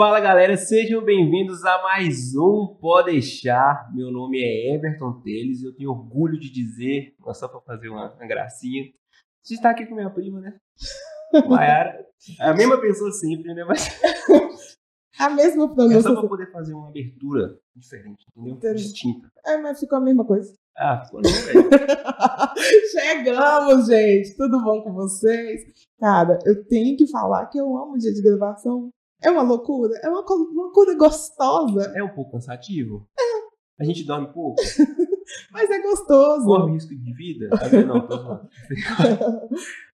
Fala galera, sejam bem-vindos a mais um Pode Deixar. Meu nome é Everton Teles e eu tenho orgulho de dizer, só para fazer uma, uma gracinha, você está aqui com minha prima, né? Mayara. A mesma pessoa sempre, né? Mas A mesma é só para poder fazer uma abertura diferente, entendeu? Entendi. Distinta. É, mas ficou a mesma coisa. Ah, ficou não, velho. Chegamos, gente! Tudo bom com vocês? Cara, eu tenho que falar que eu amo o dia de gravação. É uma loucura, é uma loucura gostosa, É um pouco cansativo. A gente dorme pouco, mas é gostoso. corre risco de vida. Tá? Não, tô zoando.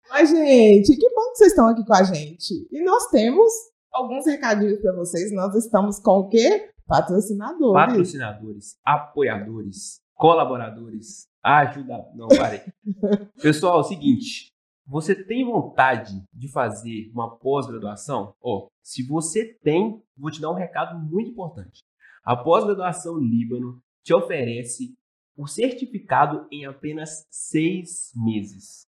Mas, gente, que bom que vocês estão aqui com a gente. E nós temos alguns recadinhos para vocês. Nós estamos com o quê? Patrocinadores. patrocinadores, apoiadores, colaboradores, ajuda. Não, parei. Pessoal, é o seguinte: você tem vontade de fazer uma pós-graduação? Ó, se você tem, vou te dar um recado muito importante. A pós-graduação Líbano te oferece o certificado em apenas seis meses.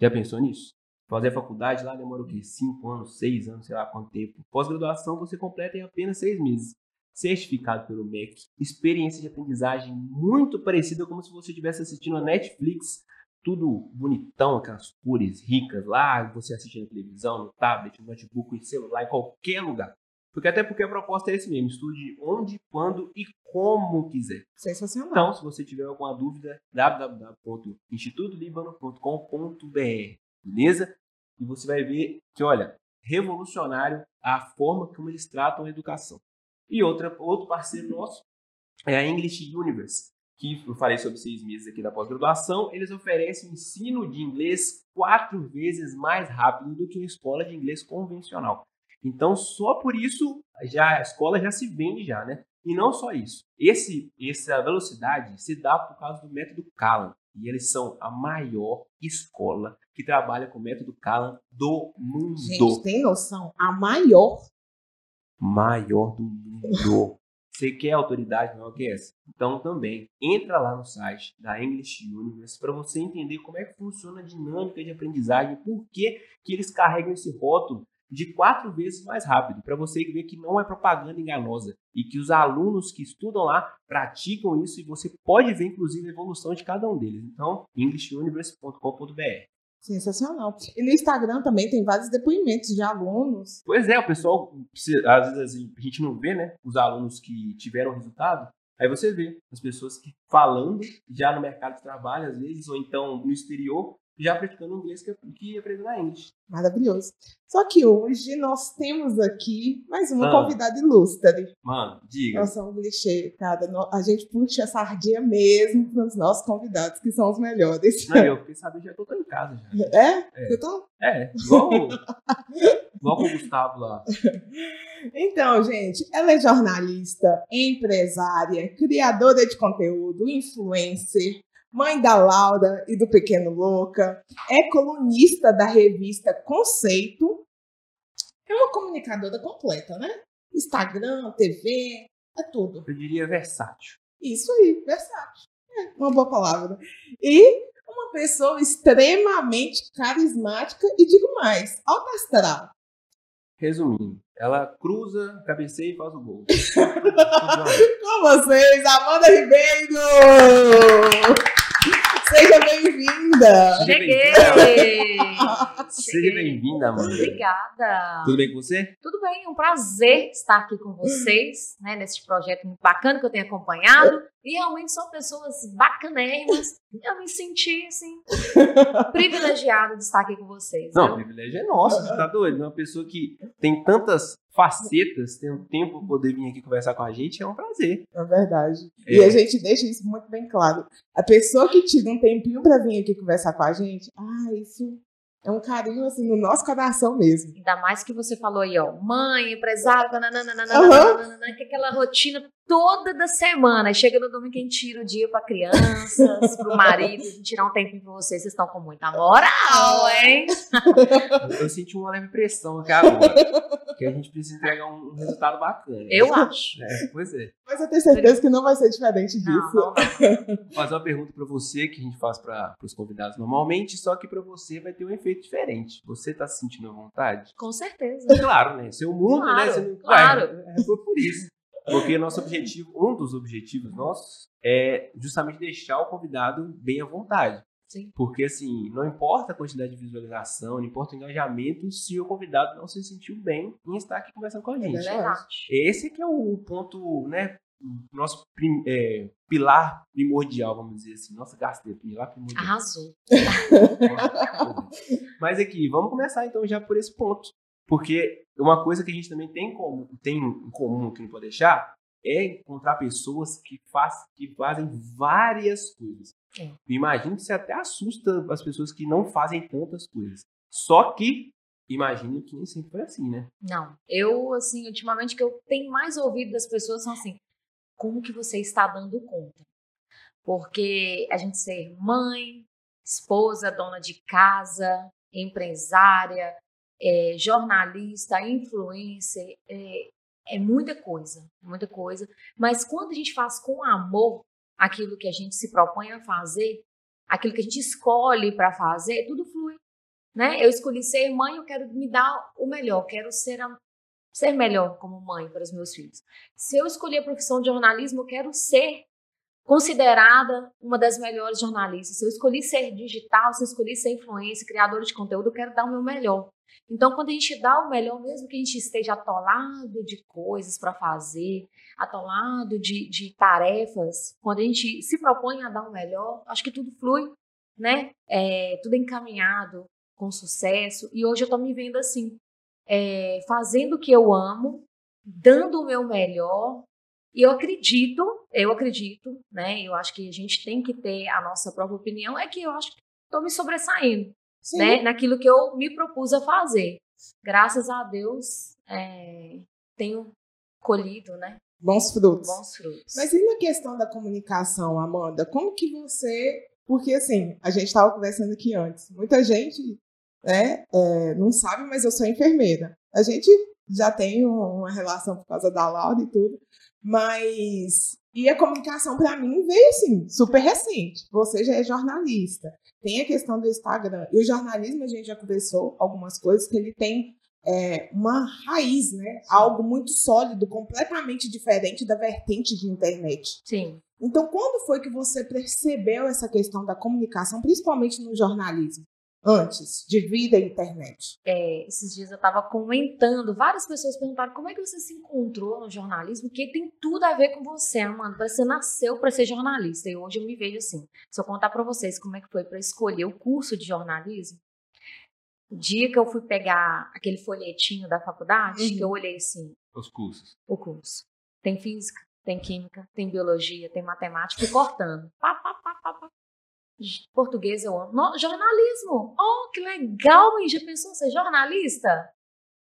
Já pensou nisso? Fazer faculdade lá demora o quê? Cinco anos, seis anos, sei lá quanto tempo. Pós-graduação você completa em apenas seis meses certificado pelo MEC, experiência de aprendizagem muito parecida como se você estivesse assistindo a Netflix, tudo bonitão, aquelas cores ricas lá, você assiste na televisão, no tablet, no notebook, em celular, em qualquer lugar. Porque até porque a proposta é esse mesmo, estude onde, quando e como quiser. Sensacional. Então, se você tiver alguma dúvida, www.institutolibano.com.br, beleza? E você vai ver que, olha, revolucionário a forma como eles tratam a educação. E outra, outro parceiro nosso é a English Universe, que eu falei sobre seis meses aqui da pós-graduação. Eles oferecem ensino de inglês quatro vezes mais rápido do que uma escola de inglês convencional. Então, só por isso, já a escola já se vende já, né? E não só isso. Esse, essa velocidade se dá por causa do método Kalan. E eles são a maior escola que trabalha com o método Kalan do mundo. Gente, tem noção? A maior. Maior do mundo. Você quer autoridade que essa? Então também entra lá no site da English Universe para você entender como é que funciona a dinâmica de aprendizagem, por que, que eles carregam esse rótulo de quatro vezes mais rápido, para você ver que não é propaganda enganosa e que os alunos que estudam lá praticam isso e você pode ver inclusive a evolução de cada um deles. Então, englishuniverse.com.br. Sensacional. E no Instagram também tem vários depoimentos de alunos. Pois é, o pessoal, às vezes assim, a gente não vê, né, os alunos que tiveram resultado, aí você vê as pessoas que falando já no mercado de trabalho, às vezes, ou então no exterior, já praticando inglês que, que aprendeu na English. Maravilhoso. Só que hoje nós temos aqui mais uma Ah. convidada ilustre. Mano, diga. Nós somos clichê, cara. A gente puxa a sardinha mesmo para os nossos convidados, que são os melhores. Não, eu fiquei sabendo, já tô em casa já. É? É. Eu tô... É, igual, igual o Gustavo lá. Então, gente, ela é jornalista, empresária, criadora de conteúdo, influencer, mãe da Laura e do Pequeno Louca, é colunista da revista Conceito, é uma comunicadora completa, né? Instagram, TV, é tudo. Eu diria versátil. Isso aí, versátil. É uma boa palavra. E uma pessoa extremamente carismática e digo mais, alta astral. Resumindo, ela cruza, cabeceia e faz o gol. Com vocês, Amanda Ribeiro! Seja bem-vinda! Cheguei! Seja bem-vinda, mano. Obrigada. Tudo bem com você? Tudo bem, é um prazer estar aqui com vocês, né, nesse projeto muito bacana que eu tenho acompanhado. E realmente são pessoas bacanérrimas. Eu me senti, assim, privilegiada de estar aqui com vocês. Não, o viu? privilégio é nosso, você tá doido? Uma pessoa que tem tantas facetas, tem um tempo pra poder vir aqui conversar com a gente, é um prazer. É verdade. É. E a gente deixa isso muito bem claro. A pessoa que tira um tempinho pra vir aqui conversar com a gente, ah, isso é um carinho assim no nosso coração mesmo. Ainda mais que você falou aí, ó, mãe, empresário, nananana, Aham. nananana, que aquela rotina toda da semana. Chega no domingo, a gente tira o dia pra crianças, pro marido, a gente tirar um tempinho pra vocês. Vocês estão com muita moral, hein? Eu, eu senti uma leve pressão aqui agora, que a gente precisa entregar um, resultado bacana. Eu acho. É, pois é. Mas eu tenho certeza que não vai ser diferente disso. não, não. Vou fazer uma pergunta pra você que a gente faz para os convidados normalmente, só que pra você vai ter um efeito feito diferente. Você está se sentindo à vontade? Com certeza. Claro, né? Seu mundo, Claro, né? Você não... claro. É, foi por isso. Porque nosso objetivo, um dos objetivos nossos é justamente deixar o convidado bem à vontade. Sim. Porque, assim, não importa a quantidade de visualização, não importa o engajamento, se o convidado não se sentiu bem em estar aqui conversando com a gente. verdade. Verdade. Esse que é o ponto, né? Nosso prim- é, pilar primordial, vamos dizer assim. Nossa, gastei, pilar primordial. Arrasou. Mas aqui, vamos começar então já por esse ponto. Porque uma coisa que a gente também tem, como, tem em comum que não pode deixar é encontrar pessoas que, faz, que fazem várias coisas. É. Imagino que você até assusta as pessoas que não fazem tantas coisas. Só que, imagino que nem sempre foi assim, né? Não. Eu, assim, ultimamente o que eu tenho mais ouvido das pessoas são assim: como que você está dando conta? Porque a gente ser mãe, esposa, dona de casa, empresária, é, jornalista, influencer, é, é muita coisa, muita coisa. Mas quando a gente faz com amor aquilo que a gente se propõe a fazer, aquilo que a gente escolhe para fazer, tudo flui. Né? Eu escolhi ser mãe, eu quero me dar o melhor, quero ser, a- ser melhor como mãe para os meus filhos. Se eu escolher a profissão de jornalismo, eu quero ser considerada uma das melhores jornalistas. Se eu escolhi ser digital, se eu escolhi ser influencer, criadora de conteúdo, eu quero dar o meu melhor. Então, quando a gente dá o melhor, mesmo que a gente esteja atolado de coisas para fazer, atolado de, de tarefas, quando a gente se propõe a dar o melhor, acho que tudo flui, né? É, tudo encaminhado com sucesso. E hoje eu tô me vendo assim, é, fazendo o que eu amo, dando o meu melhor. E eu acredito, eu acredito, né? Eu acho que a gente tem que ter a nossa própria opinião, é que eu acho que estou me sobressaindo Sim. né, naquilo que eu me propus a fazer. Graças a Deus, é, tenho colhido, né, Bons frutos. bons frutos. Mas e na questão da comunicação, Amanda? Como que você. Porque, assim, a gente estava conversando aqui antes. Muita gente né, é, não sabe, mas eu sou enfermeira. A gente já tem um- uma relação por causa da Laura e tudo. Mas. E a comunicação, para mim, veio assim, super recente. Você já é jornalista. Tem a questão do Instagram. E o jornalismo, a gente já conversou algumas coisas que ele tem é, uma raiz, né? Algo muito sólido, completamente diferente da vertente de internet. Sim. Então, quando foi que você percebeu essa questão da comunicação, principalmente no jornalismo, antes de vir da internet? É, esses dias eu estava comentando, várias pessoas perguntaram como é que você se encontrou no jornalismo, que tem tudo a ver com você, Amanda. Você nasceu para ser jornalista e hoje eu me vejo assim. Se eu contar para vocês como é que foi para escolher o curso de jornalismo, o dia que eu fui pegar aquele folhetinho da faculdade, Uhum. que eu olhei assim, Os cursos. o curso. Tem física, tem química, tem biologia, tem matemática, fui cortando. Pá, pá. Português eu amo. No- jornalismo! Oh, que legal, hein? Já pensou ser jornalista?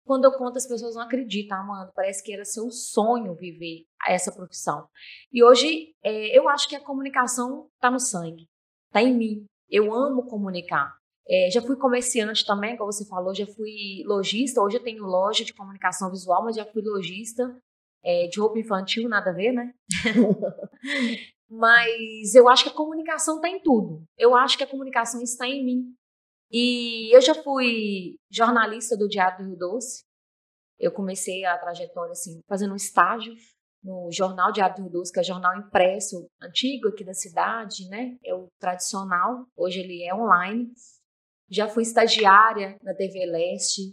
Quando eu conto, as pessoas não acreditam, Amanda. Parece que era seu sonho viver essa profissão. E hoje, é, eu acho que a comunicação está no sangue, está em mim. Eu amo comunicar. É, já fui comerciante também, como você falou, já fui lojista. Hoje eu tenho loja de comunicação visual, mas já fui lojista é, de roupa infantil, nada a ver, né? mas eu acho que a comunicação está em tudo. Eu acho que a comunicação está em mim. E eu já fui jornalista do Diário do Rio Doce. Eu comecei a trajetória assim, fazendo um estágio no jornal Diário do Rio Doce, que é jornal impresso antigo aqui da cidade, né? É o tradicional. Hoje ele é online. Já fui estagiária na TV Leste.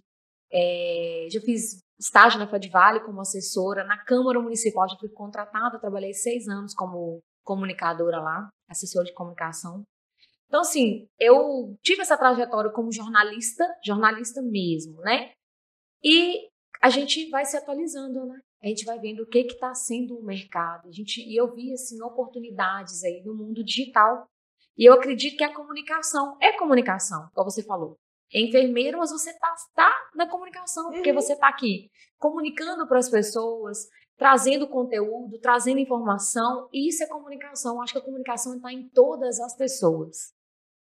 É, já fiz estágio na Fadvale como assessora. Na Câmara Municipal já fui contratada. Trabalhei seis anos como comunicadora lá, assessora de comunicação. Então, assim, eu tive essa trajetória como jornalista, jornalista mesmo, né? E a gente vai se atualizando, né? A gente vai vendo o que está sendo o mercado. A gente, e eu vi, assim, oportunidades aí no mundo digital. E eu acredito que a comunicação é comunicação, como você falou. É enfermeiro, mas você está tá na comunicação, porque Uhum. você está aqui comunicando para as pessoas, trazendo conteúdo, trazendo informação. E isso é comunicação. Eu acho que a comunicação está em todas as pessoas.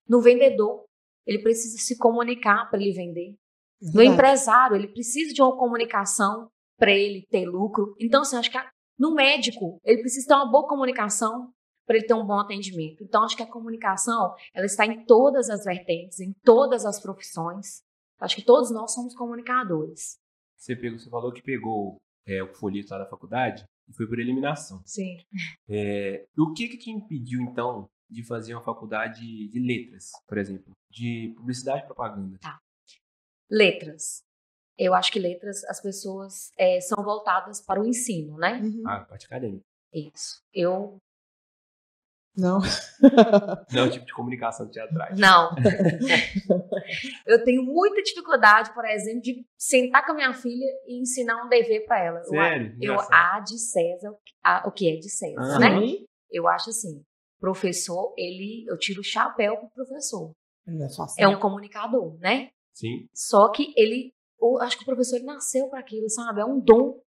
No vendedor, ele precisa se comunicar para ele vender. No Verdade. empresário, ele precisa de uma comunicação para ele ter lucro. Então, assim, acho que a- no médico, ele precisa ter uma boa comunicação para ele ter um bom atendimento. Então, acho que a comunicação, ela está em todas as vertentes, em todas as profissões. Acho que todos nós somos comunicadores. Você, pegou, você falou que pegou é, o folheto lá da faculdade e foi por eliminação. Sim. É, o que que te impediu, então, de fazer uma faculdade de letras, por exemplo? De publicidade e propaganda? Letras. Eu acho que letras, as pessoas é, são voltadas para o ensino, né? Uhum. Ah, parte acadêmica. Isso. Eu Não. Não é o tipo de comunicação teatral. Não. eu tenho muita dificuldade, por exemplo, de sentar com a minha filha e ensinar um dever para ela. Eu- Sério? Eu, a de César, a- o que é de César, Aham. né? Eu acho assim, professor, ele, eu tiro o chapéu pro professor. É. É um comunicador, né? Sim. Só que ele, eu acho que o professor ele nasceu para aquilo, sabe? É um dom.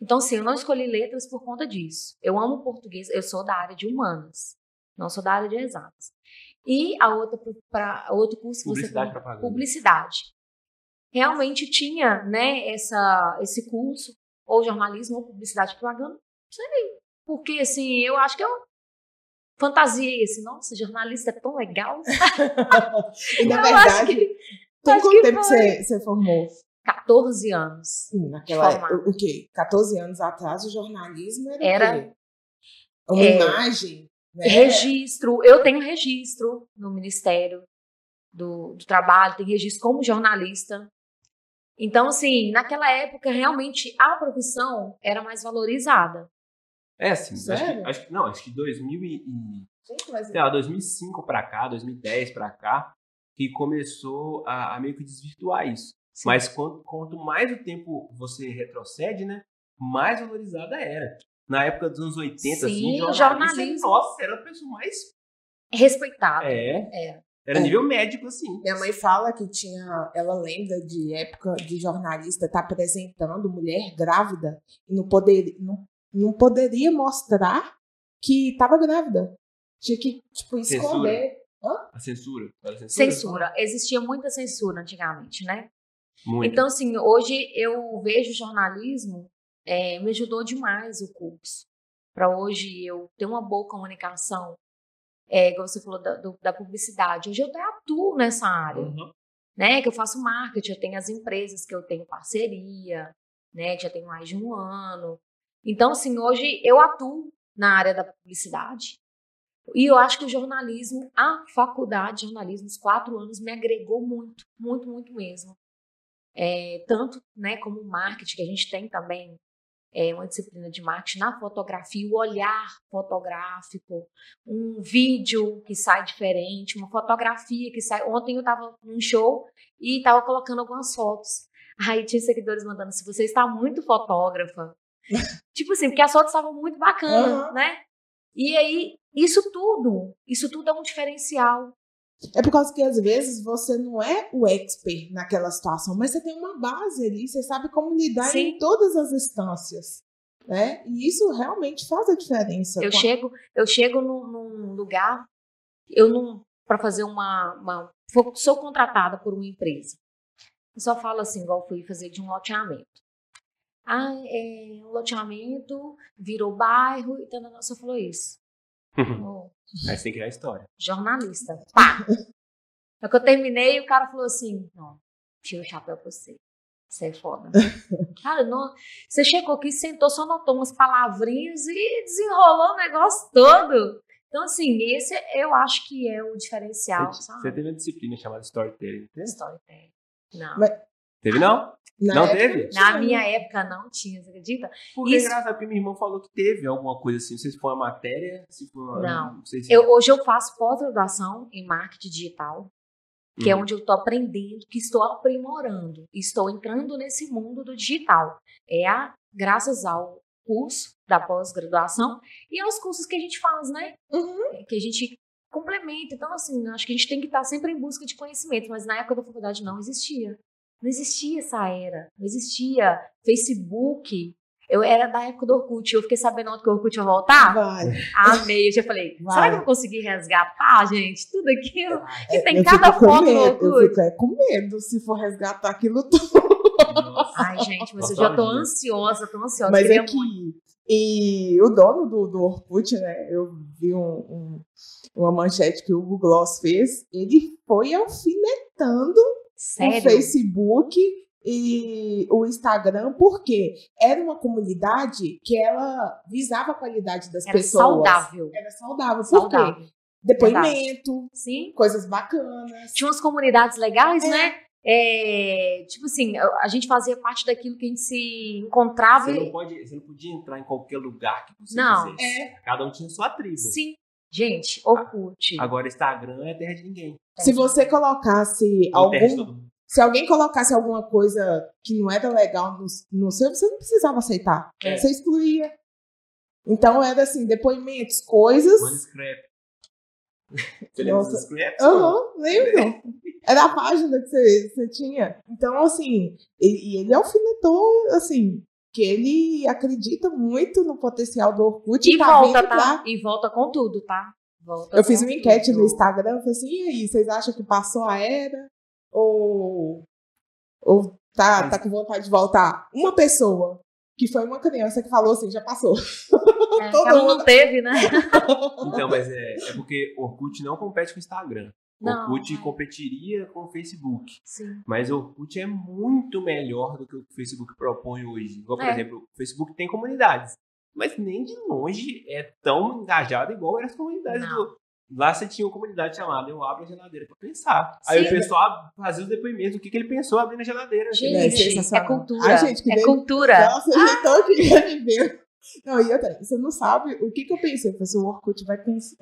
Então, assim, eu não escolhi letras por conta disso. Eu amo português, eu sou da área de humanas, não sou da área de exatas. E a outra para outro curso que você Publicidade falou, propaganda. publicidade. Realmente tinha, né, essa esse curso ou jornalismo ou publicidade propaganda. Não sei, porque assim, eu acho que eu fantasiei assim, nossa, jornalista é tão legal. E na Eu acho verdade, que tem acho quanto tempo que você, você formou? 14 anos. Sim, naquela época. O quê? 14 anos atrás, o jornalismo era, Era- o quê? Uma é, imagem. Né? Registro, eu tenho registro no Ministério do, do Trabalho, tenho registro como jornalista. Então, assim, naquela época, realmente, a profissão era mais valorizada. É, sim. Acho que, Sério? acho que- não, acho que 2000 e, e- Gente, mas- sei lá, 2005 pra cá, 2010 pra cá, que começou a, a meio que desvirtuar isso. Sim. Mas quanto, quanto mais o tempo você retrocede, né, mais valorizada era. Na época dos anos 80, Sim, assim, jornalista, jornalismo. nossa, era a pessoa mais... Respeitado. É, É. era É. nível médico, assim. Minha mãe fala que tinha. Ela lembra de época de jornalista estar apresentando mulher grávida e não, poder, não, não poderia mostrar que estava grávida. Tinha que, tipo, esconder. A censura. Era censura? Censura. Existia muita censura antigamente, né? Muito. Então, assim, hoje eu vejo jornalismo, é, me ajudou demais o curso. Para hoje eu ter uma boa comunicação, é, igual você falou da, do- da publicidade. Hoje eu até atuo nessa área, Uhum. né? Que eu faço marketing, eu tenho as empresas que eu tenho parceria, né? Que já tem mais de um ano. Então, assim, hoje eu atuo na área da publicidade. E eu acho que o jornalismo, a faculdade de jornalismo, os quatro anos, me agregou muito, muito, muito mesmo. É, tanto né, como o marketing, que a gente tem também é, uma disciplina de marketing na fotografia, o olhar fotográfico, um vídeo que sai diferente, uma fotografia que sai. Ontem eu estava num show e estava colocando algumas fotos. Aí tinha seguidores mandando: se você está muito fotógrafa. tipo assim, porque as fotos estavam muito bacanas, Aham. né? E aí, isso tudo, isso tudo é um diferencial. É por causa que às vezes você não é o expert naquela situação, mas você tem uma base ali, você sabe como lidar Sim. em todas as instâncias. Né? E isso realmente faz a diferença. Eu chego, eu chego num, num lugar, eu não para fazer uma, uma sou contratada por uma empresa. Eu só falo assim, igual fui fazer de um loteamento. Ah, é, o loteamento virou bairro e tal, só falou isso. Ô, Aí você tem que criar história. jornalista. Pá! Na que eu terminei, o cara falou assim: não, tira o chapéu pra você. Você é foda. cara, não, você chegou aqui, sentou, só notou umas palavrinhas e desenrolou o negócio todo. Então, assim, esse eu acho que é o diferencial, Você, sabe? você teve uma disciplina chamada storytelling. Teve? Storytelling. Não. Mas- Teve, não? Na não época- teve? Na minha época não tinha, você acredita? Porque Isso- é engraçado, porque minha irmã falou que teve alguma coisa assim. Não sei se foi uma matéria, se foi uma... Não. sei se... Eu, hoje eu faço pós-graduação em marketing digital, que é Uhum. onde eu estou aprendendo, que estou aprimorando, estou entrando nesse mundo do digital. É a, graças ao curso da pós-graduação e aos cursos que a gente faz, né? Uhum. Que a gente complementa. Então, assim, acho que a gente tem que estar sempre em busca de conhecimento, mas na época da faculdade não existia. Não existia essa era, não existia Facebook. Eu era da época do Orkut, eu fiquei sabendo ontem que o Orkut ia voltar. Vai. Amei. Eu já falei, será Vai. que eu vou conseguir resgatar, gente? Tudo aquilo. Que tem Eu cada foto no medo, eu Orkut. fico é, com medo se for resgatar aquilo tudo. Nossa. Ai, gente, mas eu já tô ansiosa, tô ansiosa. Mas é muito. que E o dono do, do Orkut, né? Eu vi um, um, uma manchete que o Google Gloss fez. Ele foi alfinetando Sério? o Facebook e o Instagram, porque era uma comunidade que ela visava a qualidade das Era pessoas. saudável. Era saudável. Por quê? Saudável. Depoimento, Sim. coisas bacanas. Tinha umas comunidades legais, É. né? É, tipo assim, a gente fazia parte daquilo que a gente se encontrava. Você não, pode, você não podia entrar em qualquer lugar que você Não. quisesse. É. Cada um tinha sua tribo. Sim. Gente, Orkut. Agora Instagram é terra de ninguém. Se você colocasse Ou terra de algum. todo mundo. Se alguém colocasse alguma coisa que não era legal no, no seu, você não precisava aceitar. É. Você excluía. Então era assim, depoimentos, coisas. Manda scrap. Você lembra dos scraps? Aham, lembro. Era a página que você, você tinha. Então, assim, e, e ele alfinetou, assim, que ele acredita muito no potencial do Orkut E tá volta, tá? pra- E volta com tudo, tá? Volta Eu fiz uma enquete no tudo. Instagram, falei assim, e aí, vocês acham que passou a era? Ou, ou tá, tá com vontade de voltar? Uma pessoa, que foi uma criança que falou assim, já passou. É, todo ela não mundo. teve, né? Então, mas é, é porque Orkut não compete com o Instagram. Não, Orkut é. competiria com o Facebook. Sim. Mas o Orkut é muito melhor do que o que o Facebook propõe hoje. Igual, por É. exemplo, o Facebook tem comunidades. Mas nem de longe é tão engajado igual eram as comunidades Não. do. Lá você tinha uma comunidade chamada Eu Abro a Geladeira pra pensar. Aí Sim. o pessoal fazia os depoimentos do que, que ele pensou abrindo a geladeira. Gente, É é, cultura. Ai, gente, que é delícia. cultura. Nossa, eu já tô querendo ver. Não, e outra, você não sabe o que, que eu pensei. Eu falei assim, o Orkut vai,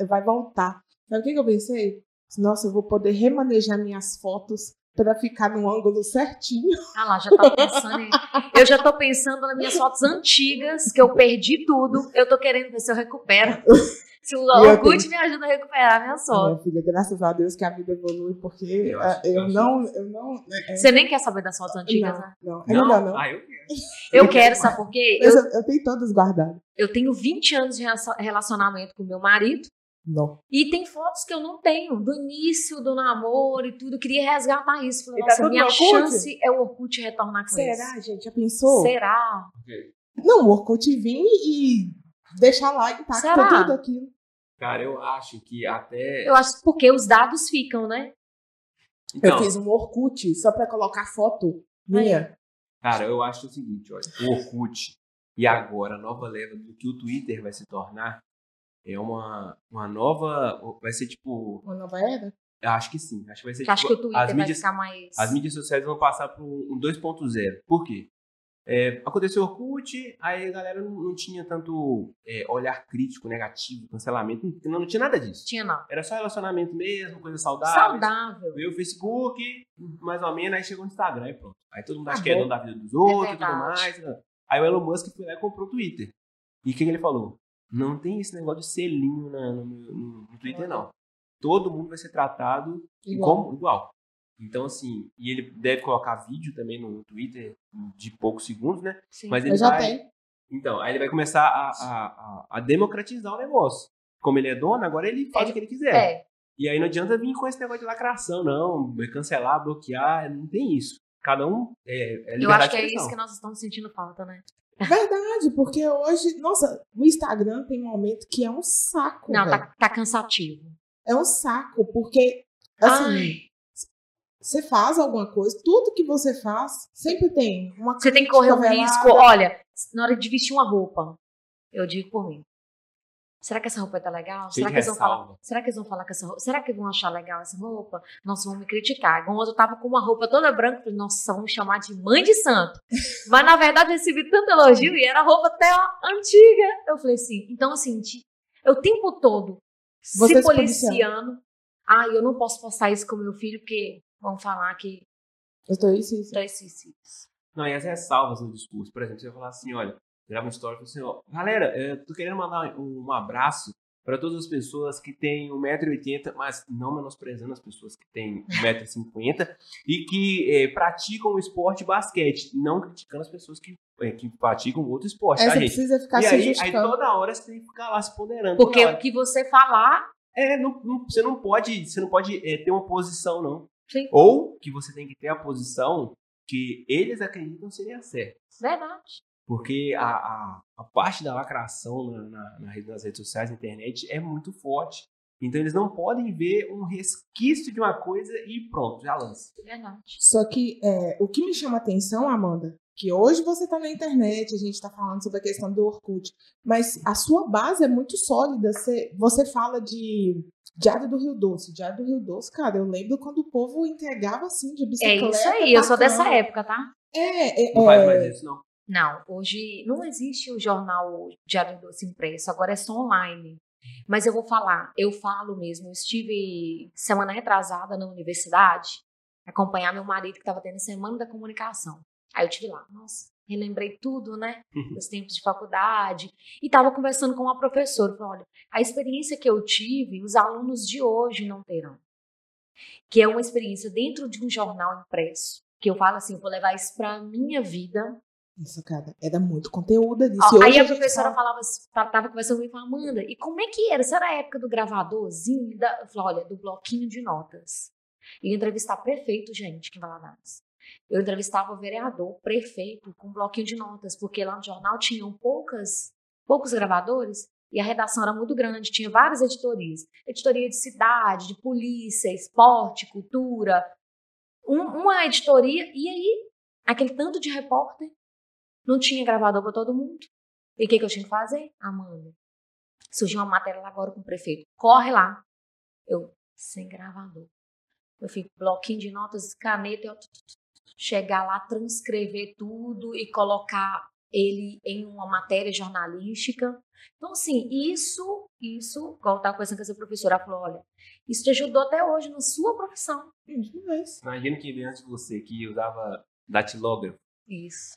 vai voltar. Sabe o que, que eu pensei? Nossa, eu vou poder remanejar minhas fotos pra ficar no ângulo certinho. Ah lá, já tá pensando em... Eu já tô pensando nas minhas fotos antigas, que eu perdi tudo. Eu tô querendo ver se eu recupero. Se o eu Orkut me ajuda a recuperar minhas fotos. Minha filha, graças a Deus que a vida evolui, porque Eu acho- eu, eu acho- não. Eu não. é- é- Você nem quer saber das fotos antigas, não, né? não, é melhor não. Ah, eu quero. Eu quero, sabe por quê? Eu, eu, eu tenho todas guardadas. eu tenho 20 anos de relacion- relacionamento com meu marido. Não. E tem fotos que eu não tenho, do início do namoro e tudo. Eu queria resgatar isso. Falei, tá nossa, minha chance é o Orkut retornar com Será, isso. gente? Já pensou? Será? Não, o Orkut vir e deixar lá intacto Será? tudo aquilo. Cara, eu acho que até. Eu acho porque os dados ficam, né? Então, Eu fiz um Orkut só pra colocar foto minha. Cara, eu acho o seguinte, olha, o Orkut e agora a nova leva do que o Twitter vai se tornar é uma, uma nova. Vai ser tipo. Uma nova era. Acho que sim. Acho que vai ser Eu acho tipo. que o Twitter as, vai mídias, ficar mais. as mídias sociais vão passar para um 2.0. Por quê? É, aconteceu o Orkut, aí a galera não, não tinha tanto é, olhar crítico, negativo, cancelamento, não, não tinha nada disso. Tinha não. Era só relacionamento mesmo, coisa saudável. Saudável. Veio o Facebook, mais ou menos, aí chegou no Instagram e pronto. Aí todo mundo acha Tá que é dono da vida dos outros e tudo verdade. mais. né? Aí o Elon Musk foi lá e comprou o Twitter. E o que, que ele falou? Não tem esse negócio de selinho na- no, no- no Twitter, não. Todo mundo vai ser tratado Igual. como igual. Então, assim, e ele deve colocar vídeo também no Twitter de poucos segundos, né? Sim. Mas ele Eu já vai, tenho. Então, aí ele vai começar a, a, a- a democratizar o negócio. Como ele é dono, agora ele faz É, o que ele quiser. É. E aí não adianta vir com esse negócio de lacração, não. Cancelar, bloquear, não tem isso. Cada um é, é Eu acho que é isso que nós estamos sentindo falta, né? Verdade, porque hoje, nossa, o Instagram tem um momento que é um saco. Não, tá, tá cansativo. É um saco, porque, assim, você faz alguma coisa, tudo que você faz, sempre tem uma Você tem que correr um risco. Olha, na hora de vestir uma roupa, eu digo por mim. Será que essa roupa tá legal? Será que, eles vão falar, será que eles vão falar que essa roupa. Será que vão achar legal essa roupa? Nossa, vão me criticar. Igual eu tava com uma roupa toda branca. Falei, nossa, vão me chamar de mãe de santo. Mas na verdade eu recebi tanto elogio e era roupa até antiga. Eu falei assim, então assim, eu o tempo todo Você se policiando. Ah, eu não posso postar isso com meu filho porque vão falar que Eu tô isso, isso. isso, isso, isso. Não, e as ressalvas no discurso. Por exemplo, você vai falar assim, olha, grava um story e fala assim, ó, galera, eu tô querendo mandar um, um abraço para todas as pessoas que têm 1,80m, mas não menosprezando as pessoas que têm 1,50m e que eh, praticam o esporte basquete, não criticando as pessoas que, eh, que praticam outro esporte, É, tá, você gente? precisa ficar E se aí, aí toda hora você tem que ficar lá se ponderando. Porque o que você falar, É, não- não- você não pode, você não pode é, ter uma posição, não. Sim. Ou que você tem que ter a posição que eles acreditam seria certa. verdade. Porque a, a, a parte da lacração na, na, nas redes sociais, na internet, é muito forte. Então eles não podem ver um resquício de uma coisa e pronto, já lança. Verdade. Só que é, o que me chama a atenção, Amanda, que hoje você está na internet, a gente está falando sobre a questão do Orkut, mas a sua base é muito sólida. Você, você fala de Diário do Rio Doce. Diário do Rio Doce, cara, eu lembro quando o povo entregava assim de É bicicleta. isso aí, eu sou dessa época, tá? É, é, Não faz é, mais isso, não. Não, hoje não existe o jornal Diário Doce impresso, agora é só online. Mas eu vou falar, eu falo mesmo, eu estive semana retrasada na universidade, acompanhar meu marido que estava tendo semana da comunicação. Aí eu tive lá, nossa, relembrei tudo, né? Dos tempos de faculdade. E estava conversando com uma professora, falei, olha, a experiência que eu tive, os alunos de hoje não terão. Que é uma experiência dentro de um jornal impresso, que eu falo assim, eu vou levar isso para a minha vida, Isso, cara, era muito conteúdo ali. Ó, aí a professora fala- falava, assim, ta- tava conversando comigo e falava, Amanda, e como é que era? Isso era a época do gravadorzinho? Da... Eu falei, olha, do bloquinho de notas. E entrevistar prefeito, gente, que em Valadares. Eu entrevistava vereador, prefeito, com bloquinho de notas, porque lá no jornal tinham poucas, poucos gravadores e a redação era muito grande, tinha várias editorias. Editoria de cidade, de polícia, esporte, cultura. Um- uma editoria, e aí, aquele tanto de repórter, não tinha gravador para todo mundo. E o que, que eu tinha que fazer? Amanda, surgiu uma matéria lá agora com o prefeito. Corre lá. Eu, sem gravador. Eu fico, bloquinho de notas, caneta, eu chegar lá, transcrever tudo e colocar ele em uma matéria jornalística. Então, assim, isso, isso, igual eu tava conversando com essa professora, ela falou, olha, isso te ajudou até hoje na sua profissão. Hum. Imagina veio antes de você, que usava datilógrafo. Isso.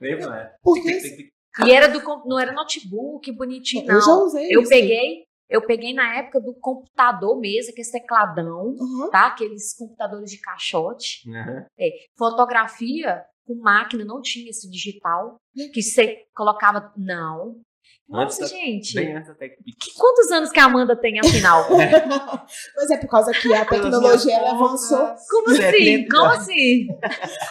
Lembra? né? Porque E era do, não era notebook bonitinho, não. eu já usei Eu isso. peguei, eu peguei na época do computador mesmo, aquele tecladão, Uhum. tá? Aqueles computadores de caixote. Aham. É, fotografia com máquina não tinha esse digital que você colocava não. Antes Nossa, da- gente. Bem antes da que- quantos anos que a Amanda tem afinal? Mas é por causa que a tecnologia ela avançou. Como assim? 70. Como assim?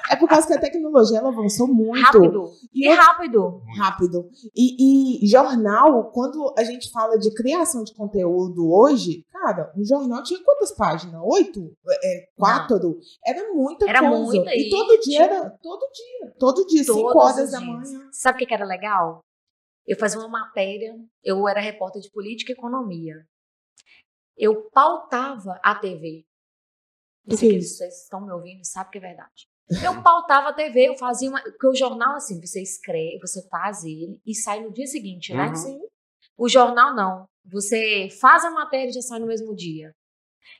É por causa que a tecnologia ela avançou muito. Rápido. E E rápido. rápido. E, e jornal, quando a gente fala de criação de conteúdo hoje, cara, um jornal tinha quantas páginas? Oito? É, quatro? Era muita Era coisa. muita, e e todo dia tinha- era, todo dia, todo dia, cinco Todos horas os da manhã. Sabe o que era legal? Eu fazia uma matéria, eu era repórter de política e economia. Eu pautava a TV. Não sei que vocês estão me ouvindo, sabe que é verdade. Eu pautava a TV, eu fazia uma. Porque o jornal, assim, você escreve, você faz ele e sai no dia seguinte, né? Uhum. Sim. O jornal não. Você faz a matéria e já sai no mesmo dia.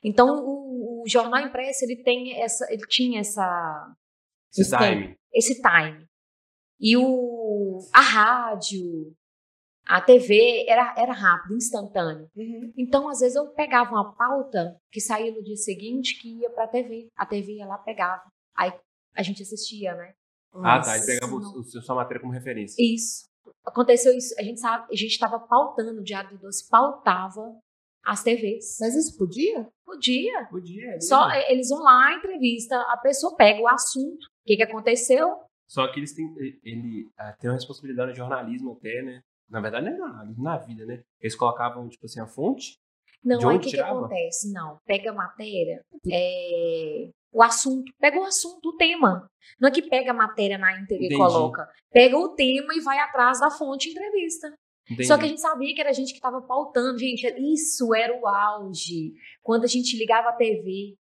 Então, o, o jornal impresso, ele tem essa. Ele tinha essa Esse time. esse time. E o, a rádio, a TV era, era rápido, instantâneo. Uhum. Então, às vezes, eu pegava uma pauta que saía no dia seguinte que ia pra TV. A TV ia lá, pegava. Aí a gente assistia, né? Ah, tá. Nossa. pegava o, o, seu- sua matéria como referência. Isso. Aconteceu isso. A gente sabe, a gente estava pautando, o Diário do Doce pautava as TVs. Mas isso podia? Podia. Podia. é Só eles vão lá, entrevista, a pessoa pega o assunto, o que, que aconteceu, Só que eles têm. Ele ah, tem uma responsabilidade no jornalismo até, né? Na verdade, não é jornalismo, na vida, né? Eles colocavam, tipo assim, a fonte. Não, De aí o onde que, que acontece? Não, pega a matéria, é, o assunto, pega o assunto, o tema. Não é que pega a matéria na íntegra e coloca. Pega o tema e vai atrás da fonte entrevista. Entendi. Só que a gente sabia que era a gente que estava pautando. Gente, isso era o auge. Quando a gente ligava a TV,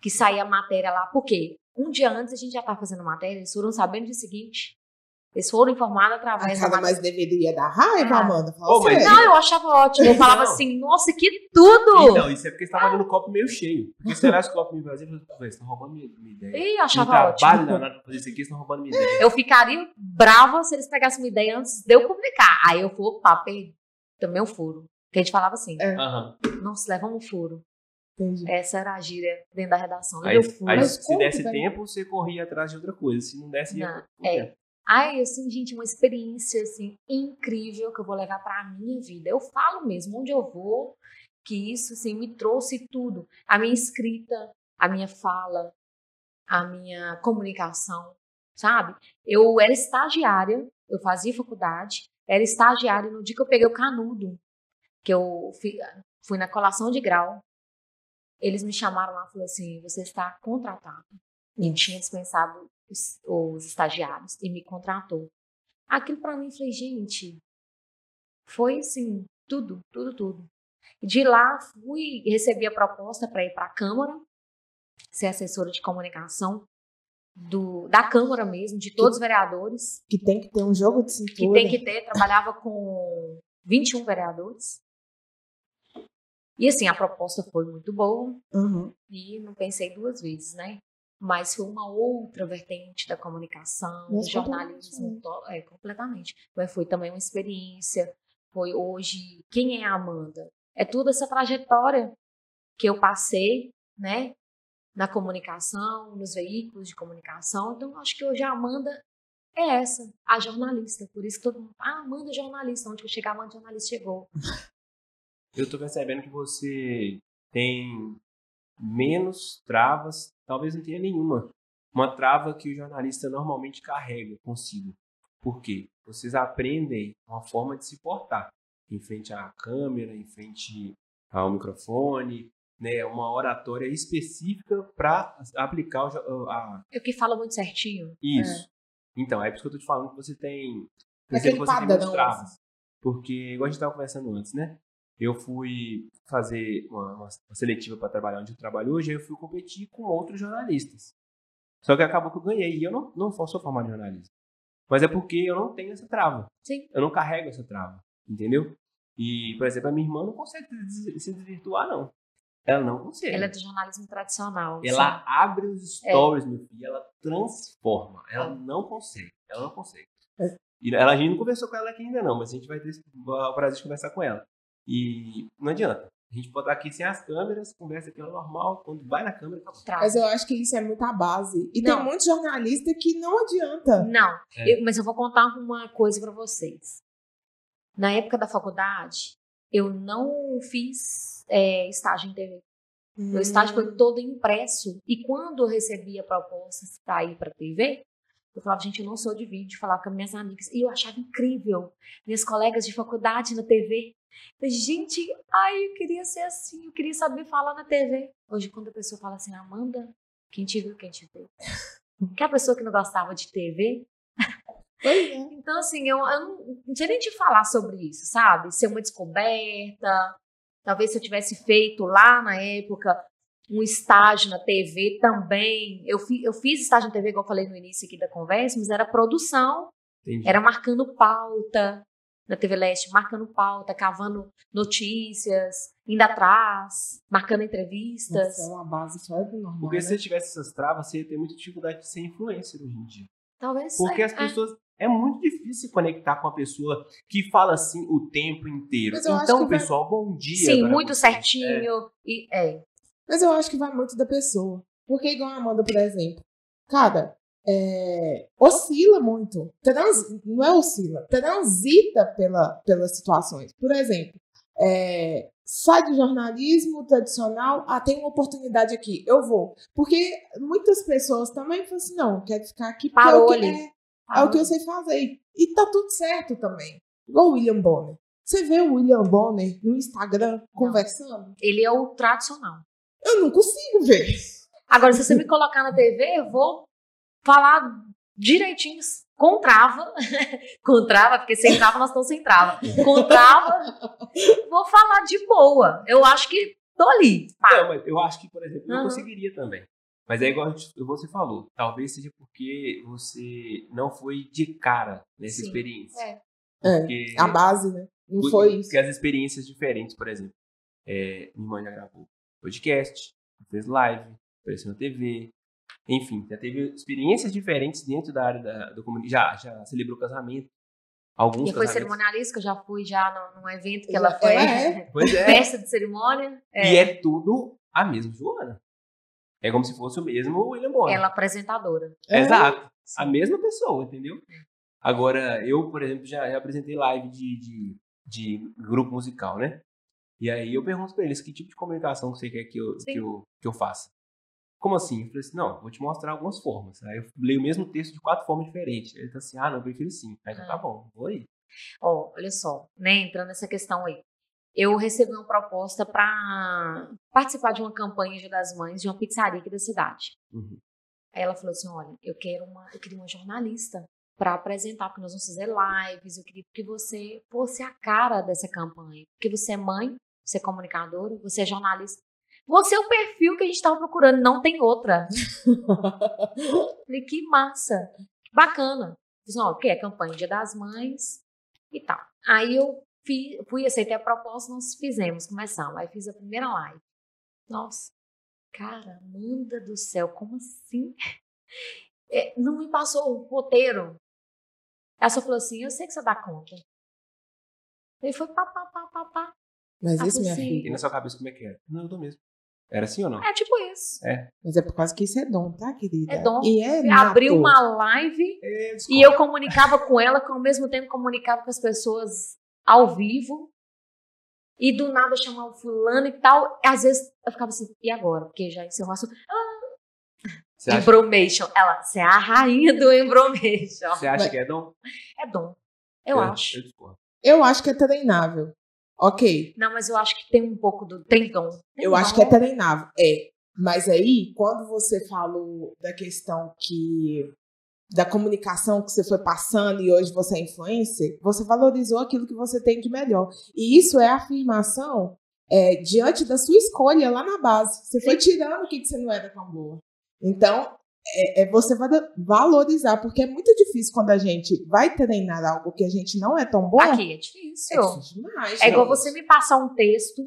que saía a matéria lá. Por quê? Um dia antes a gente já estava fazendo matéria, eles foram sabendo dia seguinte. Eles foram informados através da mais deveria dar raiva, Ah. Amanda. Fala Ô, mas- sério. Não, eu achava ótimo. Eu falava Não. assim, nossa, que tudo! Então, isso é porque você tava vendo o copo meio cheio. Porque se olhasse o copo meio vazio, você fala, "Pô, vocês estão roubando minha, minha ideia. Ih, eu Não achava trabalho ótimo. danado pra fazer isso aqui, estão roubando minha ideia. Eu ficaria brava se eles pegassem uma ideia antes de eu publicar. Aí eu vou, opa, perdi. Também um furo. Que a gente falava assim, É. Nossa, levamos um furo. Entendi. Essa era a gíria dentro da redação. Aí, aí se desse tempo, você corria atrás de outra coisa. Se não desse, ia. Não, pro é. Ai, assim, gente, uma experiência assim incrível que eu vou levar para a minha vida. Eu falo mesmo, onde eu vou, que isso assim me trouxe tudo. A minha escrita, a minha fala, a minha comunicação. sabe? Eu era estagiária, eu fazia faculdade, era estagiária no dia que eu peguei o canudo, que eu fui, fui na colação de grau. Eles me chamaram lá e falaram assim: você está contratado. E tinha dispensado os, os estagiários e me contratou. Aquilo para mim, falei, gente, foi assim, tudo, tudo, tudo. De lá fui, recebi a proposta para ir para a Câmara, ser assessora de comunicação do, da Câmara mesmo, de todos os vereadores. Que tem que ter um jogo de cintura. Que tem que ter, trabalhava com 21 vereadores. E assim, a proposta foi muito boa Uhum. e não pensei duas vezes, né? Mas foi uma outra vertente da comunicação, do jornalismo, to- é, completamente. Mas foi também uma experiência. Foi hoje, quem é a Amanda? É toda essa trajetória que eu passei, né? Na comunicação, nos veículos de comunicação. Então, acho que hoje a Amanda é essa, a jornalista. Por isso que todo mundo, ah, Amanda é jornalista. Onde eu chegar, Amanda é jornalista chegou. Eu tô percebendo que você tem menos travas, talvez não tenha nenhuma. Uma trava que o jornalista normalmente carrega consigo. Por quê? Vocês aprendem uma forma de se portar em frente à câmera, em frente ao microfone, né? Uma oratória específica para aplicar o, a, Eu que falo muito certinho. isso. Então, é por isso que eu tô te falando que você tem. Aquele que você tem padrão, muitas travas. Porque, igual a gente estava conversando antes, né? Eu fui fazer uma, uma seletiva para trabalhar onde eu trabalho hoje, aí eu fui competir com outros jornalistas. Só que acabou que eu ganhei. E eu não, não sou formado em jornalismo. Mas é porque eu não tenho essa trava. Sim. Eu não carrego essa trava. Entendeu? E, por exemplo, a minha irmã não consegue se desvirtuar, não. Ela não consegue. Ela é do jornalismo tradicional. Ela sim. abre os É. stories, meu filho, ela transforma. Ela Ah. não consegue. Ela não consegue. É. E ela, a gente não conversou com ela aqui ainda não, mas a gente vai ter o prazer de conversar com ela. E não adianta. A gente pode estar aqui sem as câmeras, conversa aqui é normal, quando vai na câmera, acabou. Traz. Mas eu acho que isso é muito a base. E Não. tem muito jornalista que não adianta. Não, É. eu- mas eu vou contar uma coisa pra vocês. Na época da faculdade, eu não fiz é, estágio em TV. Meu estágio foi todo impresso. E quando eu recebia propostas para ir para TV, eu falava, gente, eu não sou de vídeo, falava com as minhas amigas. E eu achava incrível. Minhas colegas de faculdade na TV. Eu, gente, ai, eu queria ser assim, eu queria saber falar na TV. Hoje, quando a pessoa fala assim, Amanda, quem te viu, quem te vê. Que a pessoa que não gostava de TV. É. Então, assim, eu, eu não, não sei nem te falar sobre isso, sabe? Ser uma descoberta. Talvez se eu tivesse feito lá na época um estágio na TV também. Eu, fi, eu fiz estágio na TV, igual eu falei no início aqui da conversa, mas era produção, Entendi. era marcando pauta na TV Leste, marcando pauta, cavando notícias, indo atrás, marcando entrevistas. Nossa, é uma base fora do normal. Porque né? se você tivesse essas travas, você ia ter muita dificuldade de ser influencer hoje em dia. Talvez. Porque é, as é. pessoas. É muito difícil se conectar com uma pessoa que fala assim o tempo inteiro. Então, que vai- pessoal, bom dia. Sim, muito vocês. certinho. E, é. Mas eu acho que vai muito da pessoa. Porque, igual a Amanda, por exemplo, cara, é, oscila muito. Trans, não é oscila, transita pela, pelas situações. Por exemplo, é, sai do jornalismo tradicional, ah, tem uma oportunidade aqui, eu vou. Porque muitas pessoas também falam assim, não, quero ficar aqui porque Parou é é, é o que eu sei fazer. E tá tudo certo também. Igual o William Bonner. Você vê o William Bonner no Instagram conversando? Ele é o tradicional. Eu não consigo ver. Agora, se você me colocar na TV, eu vou falar direitinho, com trava. com trava, porque sem trava nós estamos sem trava. Com trava, vou falar de boa. Eu acho que tô ali. Pá. Não, mas eu acho que, por exemplo, eu Aham. conseguiria também. Mas é igual você falou. Talvez seja porque você não foi de cara nessa Sim. experiência. É. É, Porque, a base, né? Não porque- foi isso. Porque as experiências diferentes, por exemplo. É, minha irmã já gravou podcast, fez live, apareceu na TV. Enfim, já teve experiências diferentes dentro da área da, do comunicado. Já, já celebrou casamento. Alguns E foi cerimonialista, que eu já fui já num, evento que Ela- ela foi. é. Pois é. Festa de cerimônia. E é tudo a mesma Joana. É como se fosse o mesmo William Bonner. Ela apresentadora. É. Exato. A mesma pessoa, entendeu? Agora, eu, por exemplo, já, já apresentei live de, de, de grupo musical, né? E aí eu pergunto pra eles que tipo de comunicação você quer que eu, Sim. que eu, que eu faça. como assim? Eu falei assim, não, vou te mostrar algumas formas. Aí eu leio o mesmo texto de quatro formas diferentes. Ele tá assim, ah, não, eu prefiro sim. Aí eu, tá Ah. bom, vou aí. Ó, olha só, né, entrando nessa questão aí. Eu recebi uma proposta para participar de uma campanha Dia das Mães de uma pizzaria aqui da cidade. Uhum. Aí ela falou assim: olha, eu quero uma, eu queria uma jornalista para apresentar, porque nós vamos fazer lives, eu queria que você fosse a cara dessa campanha. Porque você é mãe, você é comunicadora, você é jornalista. Você é o perfil que a gente estava procurando, não tem outra. Falei, que massa, bacana. Falei, ó, o que é campanha Dia das Mães e tal. Aí eu fui, fui aceitei a proposta, nós fizemos, começamos. Aí fiz a primeira live. Nossa, cara, Amanda do céu, como assim? É, não me passou o roteiro. Ela só falou assim, eu sei que você dá conta. Aí foi pá, pá, pá, pá, pá. Mas Ah, isso, minha sim. E filha. na sua cabeça, como é que era? Não, eu dou mesmo. Era assim ou não? É tipo isso. Mas é por causa que isso é dom, tá, querida? É dom. E é Abri nato. uma live É, e eu comunicava com ela, que ao mesmo tempo comunicava com as pessoas ao vivo. E do nada eu chamava o fulano e tal. Às vezes eu ficava assim, e agora? Porque já encerrou o assunto. Acha, Embromation. Ela, você é a rainha do embromation. você acha Mas- que é dom? É dom. Eu acho. Eu. Eu acho que é treinável. Ok. Não, mas eu acho que tem um pouco do. Tem Eu acho que é treinável. É. Mas aí, quando você falou da questão que. da comunicação que você foi passando e hoje você é influencer, você valorizou aquilo que você tem de melhor. E isso é afirmação é, diante da sua escolha lá na base. Você foi tirando o que, que você não era tão boa. Então, é, é você va- valorizar, porque é muito difícil quando a gente vai treinar algo que a gente não é tão bom. Aqui é é difícil. difícil demais. É igual você me passar um texto,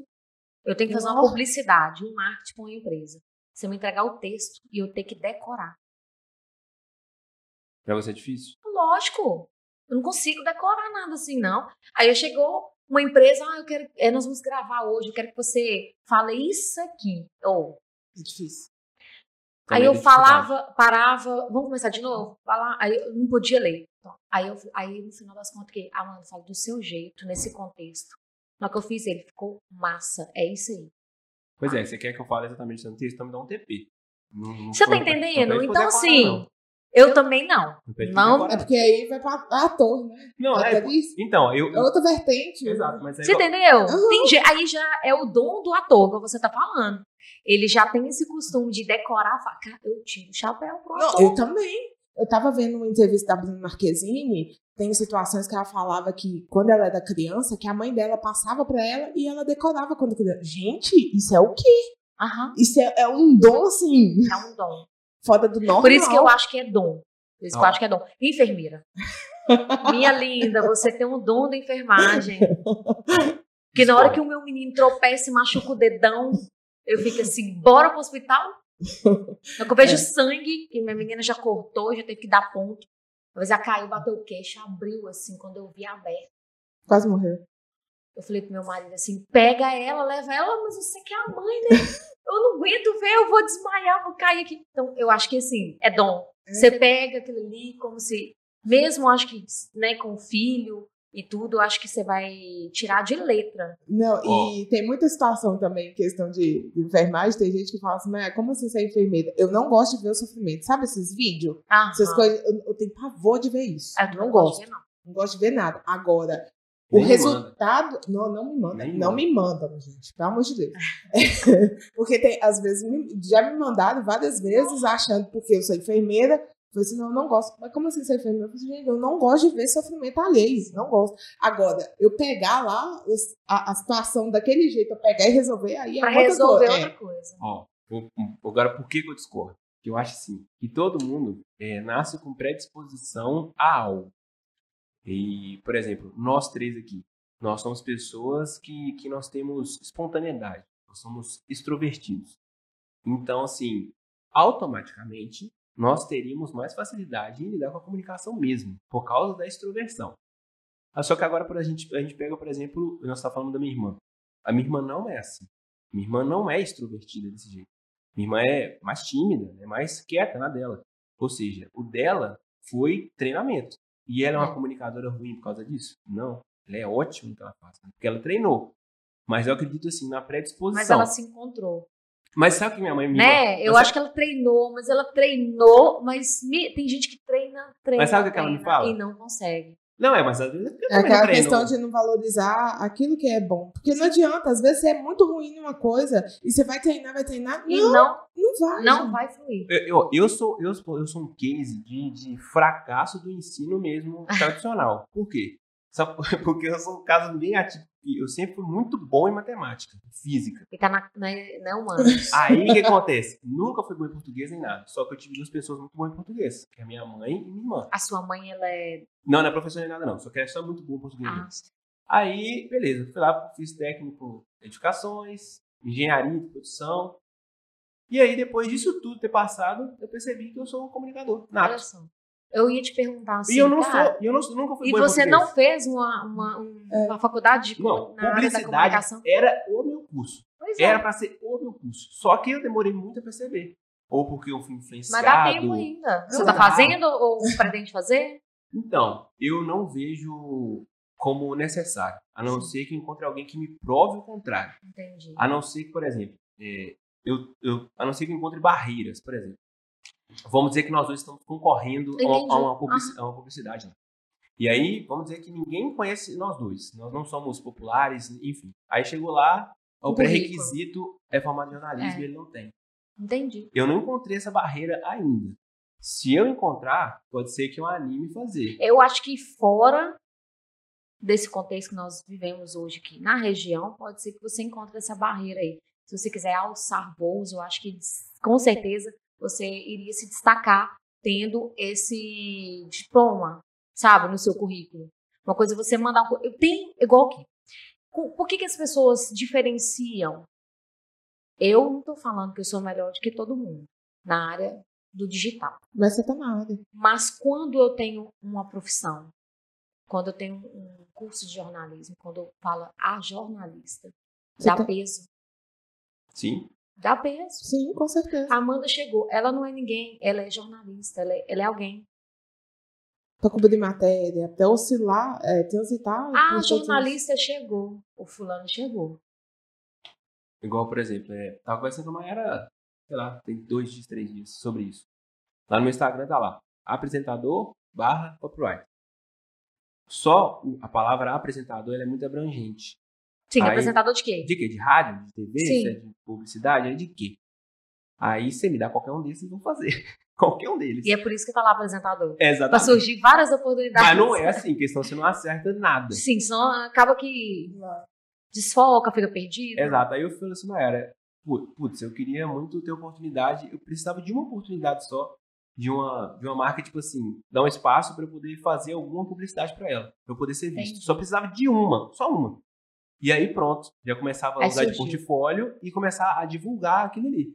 eu tenho que fazer uma publicidade, um marketing para uma empresa. Você me entregar o texto e eu ter que decorar. Pra você é difícil? Lógico, eu não consigo decorar nada assim, não. Aí chegou uma empresa, ah, eu quero, é, nós vamos gravar hoje, eu quero que você fale isso aqui. Ou, É difícil. Aí eu falava, parava, vamos começar de novo? Falar, aí eu não podia ler. Então, aí, eu, aí no final das contas, que, Amanda, fala do seu jeito, nesse contexto. Na hora que eu fiz ele, ficou massa, é isso aí. Pois é, você quer que eu fale exatamente no texto, então me dá um TP. Não- não Você tá entendendo? Então, assim. Eu também não. Não Não. É porque aí vai pra ator, né? Não, é, então, eu... É outra vertente. Exato, mas é Você igual- entendeu? Uhum. Tem je- aí já é o dom do ator que você tá falando. Ele já tem esse costume de decorar. Fala, cara, eu tiro o chapéu pro Não, ator. eu também. Eu tava vendo uma entrevista da Bruna Marquezine, tem situações que ela falava que quando ela era criança, que a mãe dela passava pra ela e ela decorava quando criança. Gente, isso é o quê? Aham, Isso é, é um dom, assim, é um dom. Fora do normal. Por isso que eu acho que é dom. Por isso que eu acho que é dom. Enfermeira. Minha linda, você tem um dom da enfermagem. Porque na hora que o meu menino tropeça e machuca o dedão, eu fico assim, bora pro hospital? Que eu vejo É. sangue, que minha menina já cortou, já teve que dar ponto. Às vezes ela caiu, bateu o queixo, abriu assim, quando eu vi aberto. Quase morreu. Eu falei pro meu marido assim, pega ela, leva ela, mas você que é a mãe, né? Eu não aguento ver, eu vou desmaiar, vou cair aqui. Então, eu acho que assim, é dom. É. Você pega aquilo ali como se, mesmo acho que, né, com o filho e tudo, eu acho que você vai tirar de letra. Não, e tem muita situação também, questão de, de enfermagem. Tem gente que fala assim, mas como assim ser enfermeira? Eu não gosto de ver o sofrimento. Sabe esses vídeos? Ah, Essas coisas, eu, eu tenho pavor de ver isso. eu não gosto. de ver, não. Não gosto de ver nada. Agora, o Nem resultado. Não, não me manda. Nem não manda. me mandam, gente. Pelo amor de Deus. porque tem, às vezes, já me mandaram várias vezes achando porque eu sou enfermeira. Eu falei assim, não, eu não gosto. Mas como assim ser enfermeira? Eu falei assim, gente, eu não gosto de ver sofrimento alheio. Não gosto. Agora, eu pegar lá os- a, a situação daquele jeito, eu pegar e resolver, aí é Pra outra resolver coisa. outra coisa. Ó, agora por que, que eu discordo? Que eu acho assim, que todo mundo é, nasce com predisposição a algo. E, por exemplo, nós três aqui, nós somos pessoas que, que nós temos espontaneidade, nós somos extrovertidos. Então, assim, automaticamente, nós teríamos mais facilidade em lidar com a comunicação mesmo, por causa da extroversão. Ah, Só que agora, a gente, a gente pega, por exemplo, nós estamos falando da minha irmã. A minha irmã não é assim. Minha irmã não é extrovertida desse jeito. Minha irmã é mais tímida, é mais quieta na dela. Ou seja, o dela foi treinamento. E ela é uma É. comunicadora ruim por causa disso? Não. Ela é ótima no que ela faz, né? porque ela treinou. Mas eu acredito assim, na predisposição. Mas ela se encontrou. Mas sabe o que minha mãe me Né? Eu acho que ela treinou, mas ela treinou, mas me- tem gente que treina, treina. Mas sabe o que ela me fala? E não consegue. Não, é, mas às vezes É também aquela treino. questão de não valorizar aquilo que é bom. Porque não adianta, às vezes você é muito ruim numa coisa e você vai treinar, vai treinar. E Não, não, não vai. não gente. vai fluir. Eu, eu, eu sou, eu, sou, eu sou um case de, de fracasso do ensino mesmo tradicional. Por quê? Só por- porque eu sou um caso bem atípico. Eu sempre fui muito bom em matemática, física. E tá na, na, na humanas. Aí o que acontece? Nunca fui bom em português nem nada. Só que eu tive duas pessoas muito boas em português, que é minha mãe e minha irmã. A sua mãe, ela é. Não, não é professora nem nada, não. Só que ela é só muito boa em português. Ah. Aí, beleza, fui lá, fiz técnico em edificações, engenharia de produção. E aí, depois disso tudo ter passado, eu percebi que eu sou um comunicador. olha Nato. só. Eu ia te perguntar assim. e eu não cara, sou, eu não, nunca fui E você português. não fez uma, uma, um- É. uma faculdade de, Não, na área da publicidade comunicação? era o meu curso. Pois é. Era pra ser o meu curso. Só que eu demorei muito a perceber. Ou porque eu fui influenciado. Mas dá tempo ainda. Você Não tá dá. fazendo ou pretende fazer? Então, eu não vejo como necessário. A não ser que eu encontre alguém que me prove o contrário. Entendi. A não ser que, por exemplo, é, eu, eu- a não ser que eu encontre barreiras, por exemplo. Vamos dizer que nós dois estamos concorrendo a a uma publici- a uma publicidade. lá. E aí, vamos dizer que ninguém conhece nós dois. Nós não somos populares, enfim. Aí chegou lá, o pré-requisito é formado em jornalismo É. e ele não tem. Entendi. Eu não encontrei essa barreira ainda. Se eu encontrar, pode ser que eu anime fazer. Eu acho que fora desse contexto que nós vivemos hoje aqui na região, pode ser que você encontre essa barreira aí. Se você quiser alçar voos, eu acho que com certeza você iria se destacar tendo esse diploma, sabe, no seu currículo. Uma coisa é você mandar um. Eu tenho, igual aqui. Por que, que as pessoas diferenciam? Eu não estou falando que eu sou melhor do que todo mundo na área do digital. Mas você tá na área. Mas quando eu tenho uma profissão, quando eu tenho um curso de jornalismo, quando eu falo a jornalista, Você dá tá- peso. Sim? Dá peso. Sim, com certeza. A Amanda chegou, ela não é ninguém, ela é jornalista, ela é, ela é alguém. Pra cobrir matéria, até oscilar, é, transitar. A por todos os- jornalista chegou, o fulano chegou. Igual, por exemplo, é, tava conversando com a Mayara, sei lá, tem dois dias, três dias sobre isso. Lá no meu Instagram tá lá, apresentador barra copyright. Só a palavra apresentador ela é muito abrangente. Sim, Aí- apresentador de quê? De quê? De rádio? De TV? Sim. Se é de publicidade? É de quê? Aí você me dá qualquer um desses, eu vou fazer. qualquer um deles. E é por isso que tá lá apresentador. É, Pra exatamente. surgir várias oportunidades. Mas não é assim, questão você não acerta nada. Sim, senão acaba que desfoca, fica perdido. Exato. Aí eu falei assim, Mayara, pu- putz, eu queria muito ter oportunidade, eu precisava de uma oportunidade só, de uma, de uma marca, tipo assim, dar um espaço para eu poder fazer alguma publicidade para ela, para eu poder ser visto. Entendi. Só precisava de uma, só uma. E aí pronto, já começava a Aí usar de portfólio e começar a divulgar aquilo ali.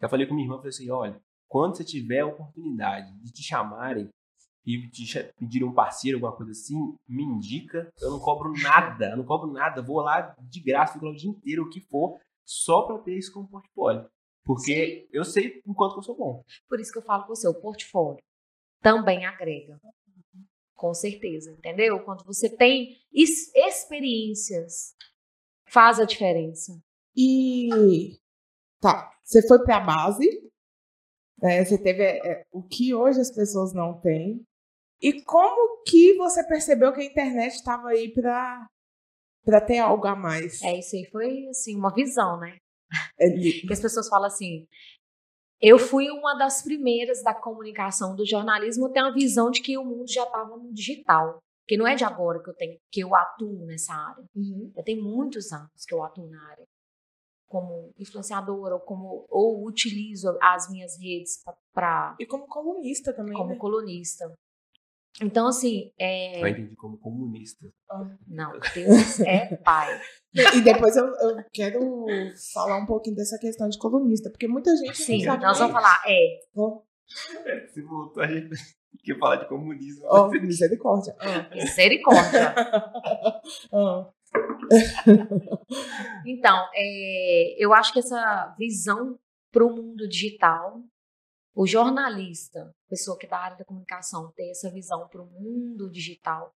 Já falei com minha irmã, falei assim, olha, quando você tiver a oportunidade de te chamarem e te pedirem um parceiro, alguma coisa assim, me indica, eu não cobro nada, eu não cobro nada, vou lá de graça, fico lá o dia inteiro, o que for, só pra eu ter isso como portfólio. Porque eu sei o quanto que eu sou bom. Por isso que eu falo com você, o portfólio também agrega. Com certeza, entendeu? Quando você tem experiências, faz a diferença. E tá, você foi pra base, né, você teve é, é, o que hoje as pessoas não têm. E como que você percebeu que a internet estava aí pra, pra ter algo a mais? É, isso aí foi, assim, uma visão, né? É Que as pessoas falam assim, eu fui uma das primeiras da comunicação do jornalismo a ter uma visão de que o mundo já estava no digital. Que não é de agora que eu tenho, que eu atuo nessa área. Uhum. Já tem muitos anos que eu atuo na área como influenciadora ou como ou utilizo as minhas redes para E como colunista também, como né? colunista. Então assim, é... Eu entendi como comunista. não, Deus é pai. E depois eu, eu quero falar um pouquinho dessa questão de colunista, porque muita gente Sim, não sabe nós vamos falar, é, Ó, Se voltou, a gente quer falar de comunismo. ó, misericórdia. Ah, misericórdia. ah. Então, é, eu acho que essa visão para o mundo digital, o jornalista, pessoa que é da área da comunicação, ter essa visão para o mundo digital,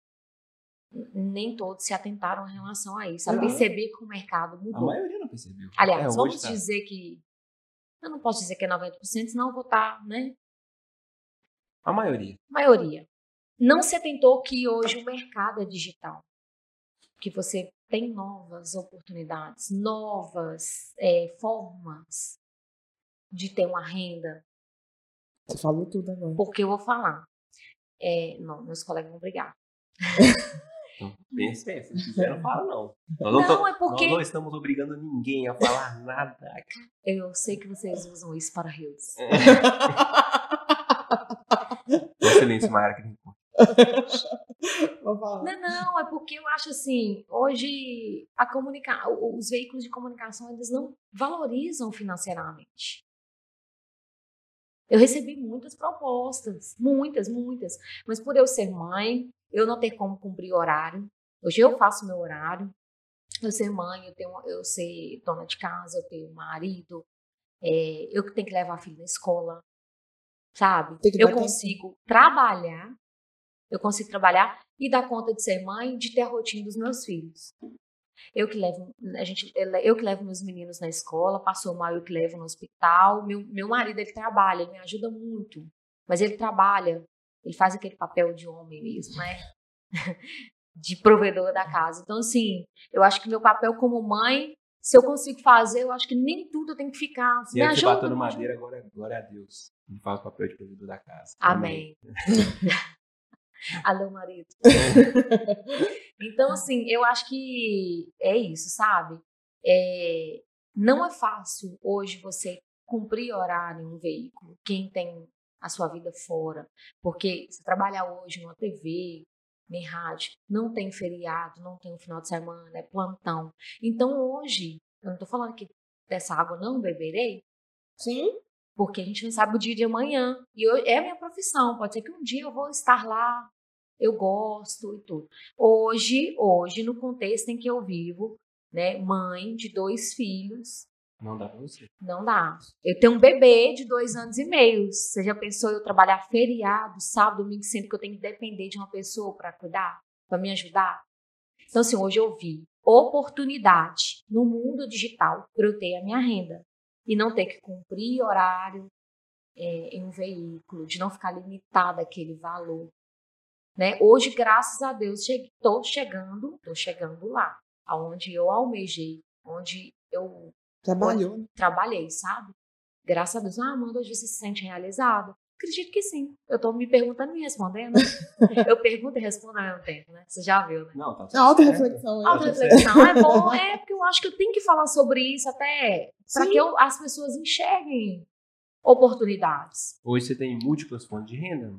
nem todos se atentaram em relação a isso, a perceber que o mercado A mudou. maioria não percebeu. Aliás, É, vamos tá. dizer que Eu não posso dizer que é 90%, senão eu vou estar, né? A maioria. Maioria. Não se atentou que hoje o mercado é digital. Que você tem novas oportunidades, novas é, formas de ter uma renda. Você falou tudo agora. Porque eu vou falar. É, não, meus colegas vão brigar. Então, pensa, pensa. Se quiser, não fala, não. Nós Não, tô- é porque- Nós não estamos obrigando ninguém a falar nada. Eu sei que vocês usam isso para rios. Excelência, Mayara. que tem-. Não, não, é porque eu acho assim, hoje a comunica os veículos de comunicação eles não valorizam financeiramente. Eu recebi muitas propostas, muitas, muitas, mas por eu ser mãe, eu não ter como cumprir horário. Hoje eu faço meu horário. Eu ser mãe, eu tenho, eu ser dona de casa, eu tenho marido, é, eu que tenho que levar a filha na escola, sabe? Eu dar tempo. consigo trabalhar, eu consigo trabalhar e dar conta de ser mãe, de ter a rotina dos meus filhos. Eu que levo, a gente, eu que levo meus meninos na escola, passou mal, eu que levo no hospital. Meu, meu marido, ele trabalha, ele me ajuda muito. Mas ele trabalha, ele faz aquele papel de homem mesmo, né? De provedor da casa. Então, assim, eu acho que meu papel como mãe, se eu consigo fazer, eu acho que nem tudo eu tenho que ficar. Se me é ajuda, ajuda. madeira, agora glória a Deus. Ele faz o papel de provedor da casa. Amém. Alô, marido. então, assim, eu acho que é isso, sabe? É, não é fácil hoje você cumprir horário em um veículo, quem tem a sua vida fora. Porque se trabalhar hoje numa TV, nem rádio, não tem feriado, não tem um final de semana, é plantão. Então, hoje, eu não tô falando que dessa água não beberei, Sim? porque a gente não sabe o dia de amanhã. E eu- é a minha profissão. Pode ser que um dia eu vou estar lá, eu gosto e tudo. Hoje, hoje, no contexto em que eu vivo, né, mãe de dois filhos, Não dá pra você. não dá. Eu tenho um bebê de dois anos e meio. Você já pensou eu trabalhar feriado, sábado, domingo, sendo que eu tenho que depender de uma pessoa para cuidar, para me ajudar? Então, assim, hoje eu vi oportunidade no mundo digital para eu ter a minha renda e não ter que cumprir horário é, em um veículo, de não ficar limitada aquele valor. Né? Hoje, graças a Deus, estou chegando, estou chegando lá, aonde eu almejei, onde eu Trabalhou. né? trabalhei, sabe? Graças a Deus. Ah, Amanda, hoje você se sente realizada? Acredito que sim. Eu tô me perguntando e me respondendo. eu pergunto e respondo ao mesmo tempo, né? Você já viu, né? Não, tá É tudo alta certo. reflexão. hein? Auto-reflexão é bom, é porque eu acho que eu tenho que falar sobre isso até para que eu- as pessoas enxerguem oportunidades. Hoje você tem múltiplas fontes de renda.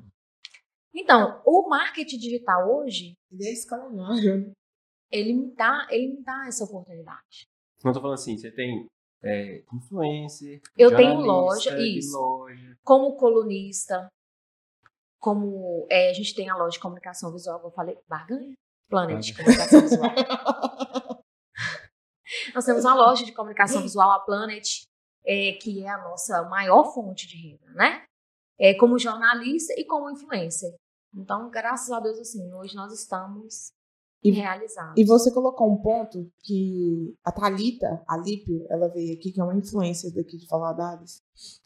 Então, o marketing digital hoje, Ele é escalonável. né? ele me dá, ele me dá essa oportunidade. Não tô falando assim, você tem é, influencer. Eu tenho loja, isso. loja. como colunista, como é, a gente tem a loja de comunicação visual, eu falei, Barganha? Planet de comunicação visual. Nós temos uma loja de comunicação visual, a Planet, é, que é a nossa maior fonte de renda, né? É, como jornalista e como influencer. Então, graças a Deus, assim, hoje nós estamos E- realizados. E você colocou um ponto que a Thalita, a Lípio, ela veio aqui, que é uma influencer daqui de Valadares.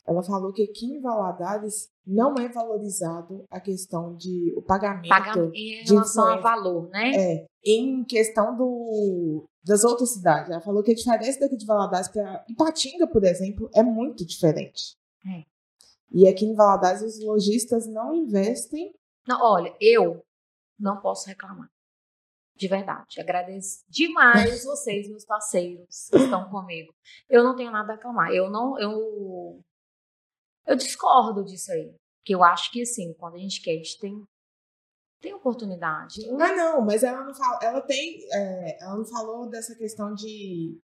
Ela falou que aqui em Valadares não é valorizado a questão de o pagamento. Pagamento em relação a influencer. valor, né? É, em questão do, das outras cidades. Ela falou que a diferença daqui de Valadares para Ipatinga, por exemplo, é muito diferente. É. E aqui em Valadares os lojistas não investem. Não, olha, eu não posso reclamar. De verdade. Agradeço demais vocês, meus parceiros, que estão comigo. Eu não tenho nada a reclamar. Eu não, eu, eu discordo disso aí. Porque eu acho que assim, quando a gente quer, a gente tem, tem oportunidade. Eu- Ah, não, mas ela não fala, ela tem, é, ela não falou dessa questão de,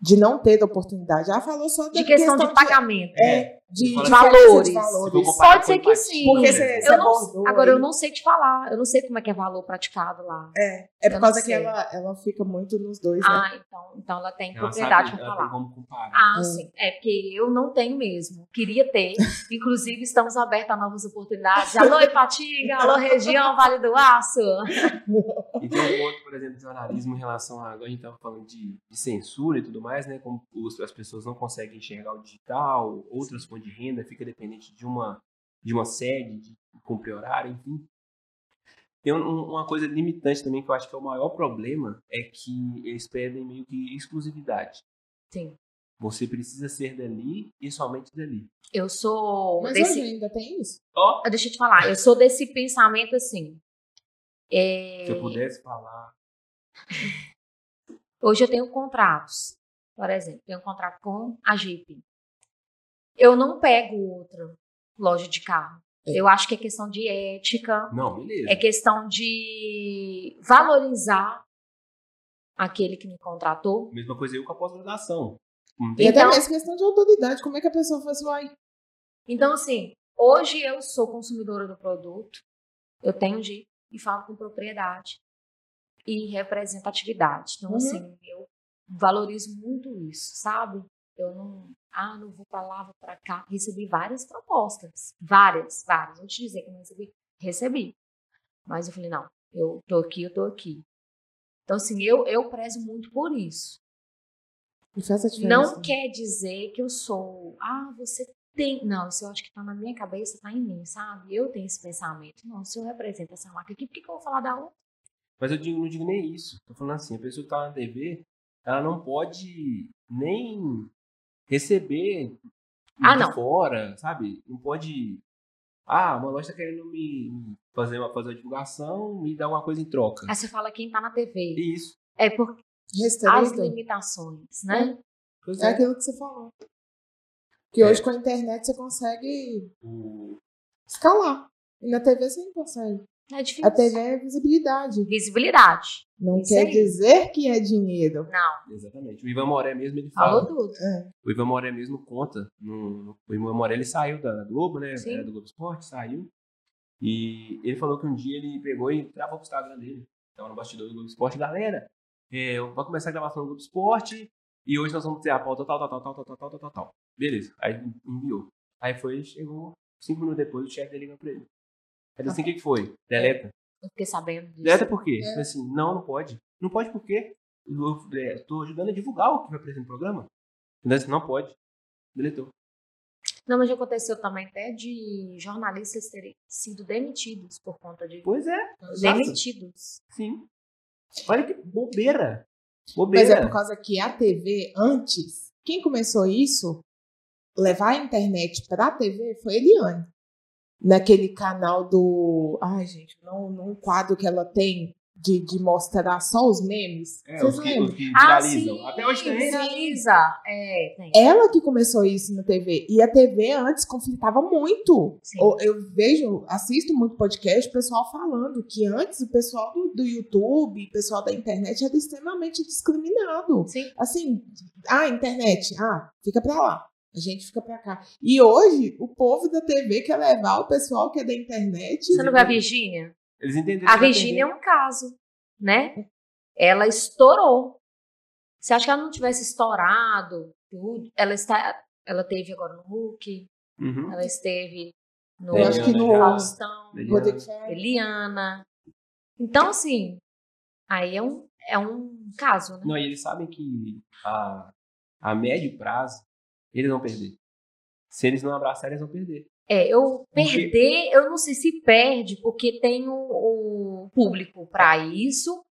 de não ter oportunidade. Ela falou só De questão de pagamento. é, de, de valores. valores. De Pode ser que sim. Porque né? você, Eu você não, agora, eu não sei te falar. Eu não sei como é que é valor praticado lá. É, é por causa que ela, ela fica muito nos dois, né? Ah, então, então ela tem Ela propriedade sabe, para ela falar. tem como comparar. Ah, É. sim. É porque eu não tenho mesmo. Queria ter. Inclusive, estamos abertos a novas oportunidades. Alô, Ipatinga! Alô, região Vale do Aço! E tem um ponto, por exemplo, de jornalismo em relação a. Agora a gente estava falando de, de censura e tudo mais, né? Como os- as pessoas não conseguem enxergar o digital, outras fontes de renda, fica dependente de uma, de uma sede, de cumprir horário, enfim. Tem um- uma coisa limitante também que eu acho que é o maior problema, é que eles pedem meio que exclusividade. Sim. Você precisa ser dali e somente dali. Eu sou Mas desse. hoje ainda tem isso? Ah, Deixa eu te falar, eu sou desse pensamento assim. é, Se eu pudesse falar. Hoje eu tenho contratos. Por exemplo, tenho um contrato com a Jeep. Eu não pego outra loja de carro. É. Eu acho que é questão de ética, Não, beleza. é questão de valorizar aquele que me contratou. Mesma coisa eu com a pós-graduação. E tem- até Então- mesmo questão de autoridade. Como é que a pessoa faz vai? Então, assim, hoje eu sou consumidora do produto, eu tenho Jeep e falo com propriedade e representatividade. Então, Uhum. assim, eu valorizo muito isso, sabe? Eu não, ah, não vou pra lá, vou pra cá. Recebi várias propostas, várias, várias. Vou te dizer que eu não recebi, recebi. Mas eu falei, não, eu tô aqui, eu tô aqui. Então, assim, eu, eu prezo muito por isso. Não quer dizer que eu sou, ah, você tem. Não, isso eu acho que tá na minha cabeça, tá em mim, sabe? Eu tenho esse pensamento. Não, se eu represento essa marca aqui, por que, que eu vou falar da outra? Mas eu digo, não digo nem isso. Tô falando assim, a pessoa que tá na TV, ela não pode nem receber Ah, de não. fora, sabe? Não pode. Ah, uma loja tá querendo me me fazer uma, fazer uma divulgação e dar alguma coisa em troca. Aí você fala quem tá na TV. Isso. É por as limitações, né? Pois É é. aquilo que você falou. Que É. hoje com a internet você consegue O- escalar. E na TV você não consegue. É difícil. A TV é visibilidade. Visibilidade. Não Isso quer aí. dizer que é dinheiro. Não, Exatamente. O Ivan Moré mesmo, ele falou fala. tudo. É. O Ivan Moré mesmo conta. No, no- o Ivan Moré ele saiu da Globo, né? Sim. Era do Globo Esporte, saiu. E ele falou que um dia ele pegou e gravou pro Instagram dele. Tava no bastidor do Globo Esporte. Galera, é, vai começar a gravação do Globo Esporte. E hoje nós vamos ter a pauta tal, tal, tal, tal, tal, tal, tal, tal, tal. Beleza. Aí enviou. Aí foi, chegou cinco minutos depois, o chefe dele ligou pra ele. Aí ele disse assim, o que que foi? Deleta. Eu fiquei sabendo disso. Deleta por quê? É. Assim, não, não pode. Não pode por quê? Eu é, tô ajudando a divulgar o que vai aparecer no programa. Não pode. Deletou. Não, mas já aconteceu também até de jornalistas terem sido demitidos por conta de. Pois é. Demitidos. Sim. Olha que bobeira. Mas Bobeira. é por causa que a TV, antes, quem começou isso, levar a internet pra TV, foi Eliane. Naquele canal do. Ai, gente, não, num quadro que ela tem de, de mostrar só os memes. É, Vocês os que, lembram? os que Ah, sim, Até hoje tem. Viraliza. É, tem. Ela que começou isso na TV. E a TV antes conflitava muito. Sim. Eu vejo, assisto muito podcast, o pessoal falando que antes o pessoal do, do YouTube, o pessoal da internet era extremamente discriminado. Sim. Assim, ah, internet, ah, fica pra lá. A gente fica pra cá. E hoje, o povo da TV quer levar o pessoal que é da internet. Você não viu a Virgínia? Eles entenderam. A Virgínia é um caso, né? Ela estourou. Você acha que ela não tivesse estourado tudo? Ela está, ela teve agora no Hulk, Uhum. ela esteve no Eu acho que no- Faustão, Eliana. Eliana. Então, assim, aí é um, é um caso, né? Não, e eles sabem que a, a médio prazo, eles vão perder. Se eles não abraçarem, eles vão perder. É, eu Porque- perder, eu não sei se perde, porque tem o, o público para isso.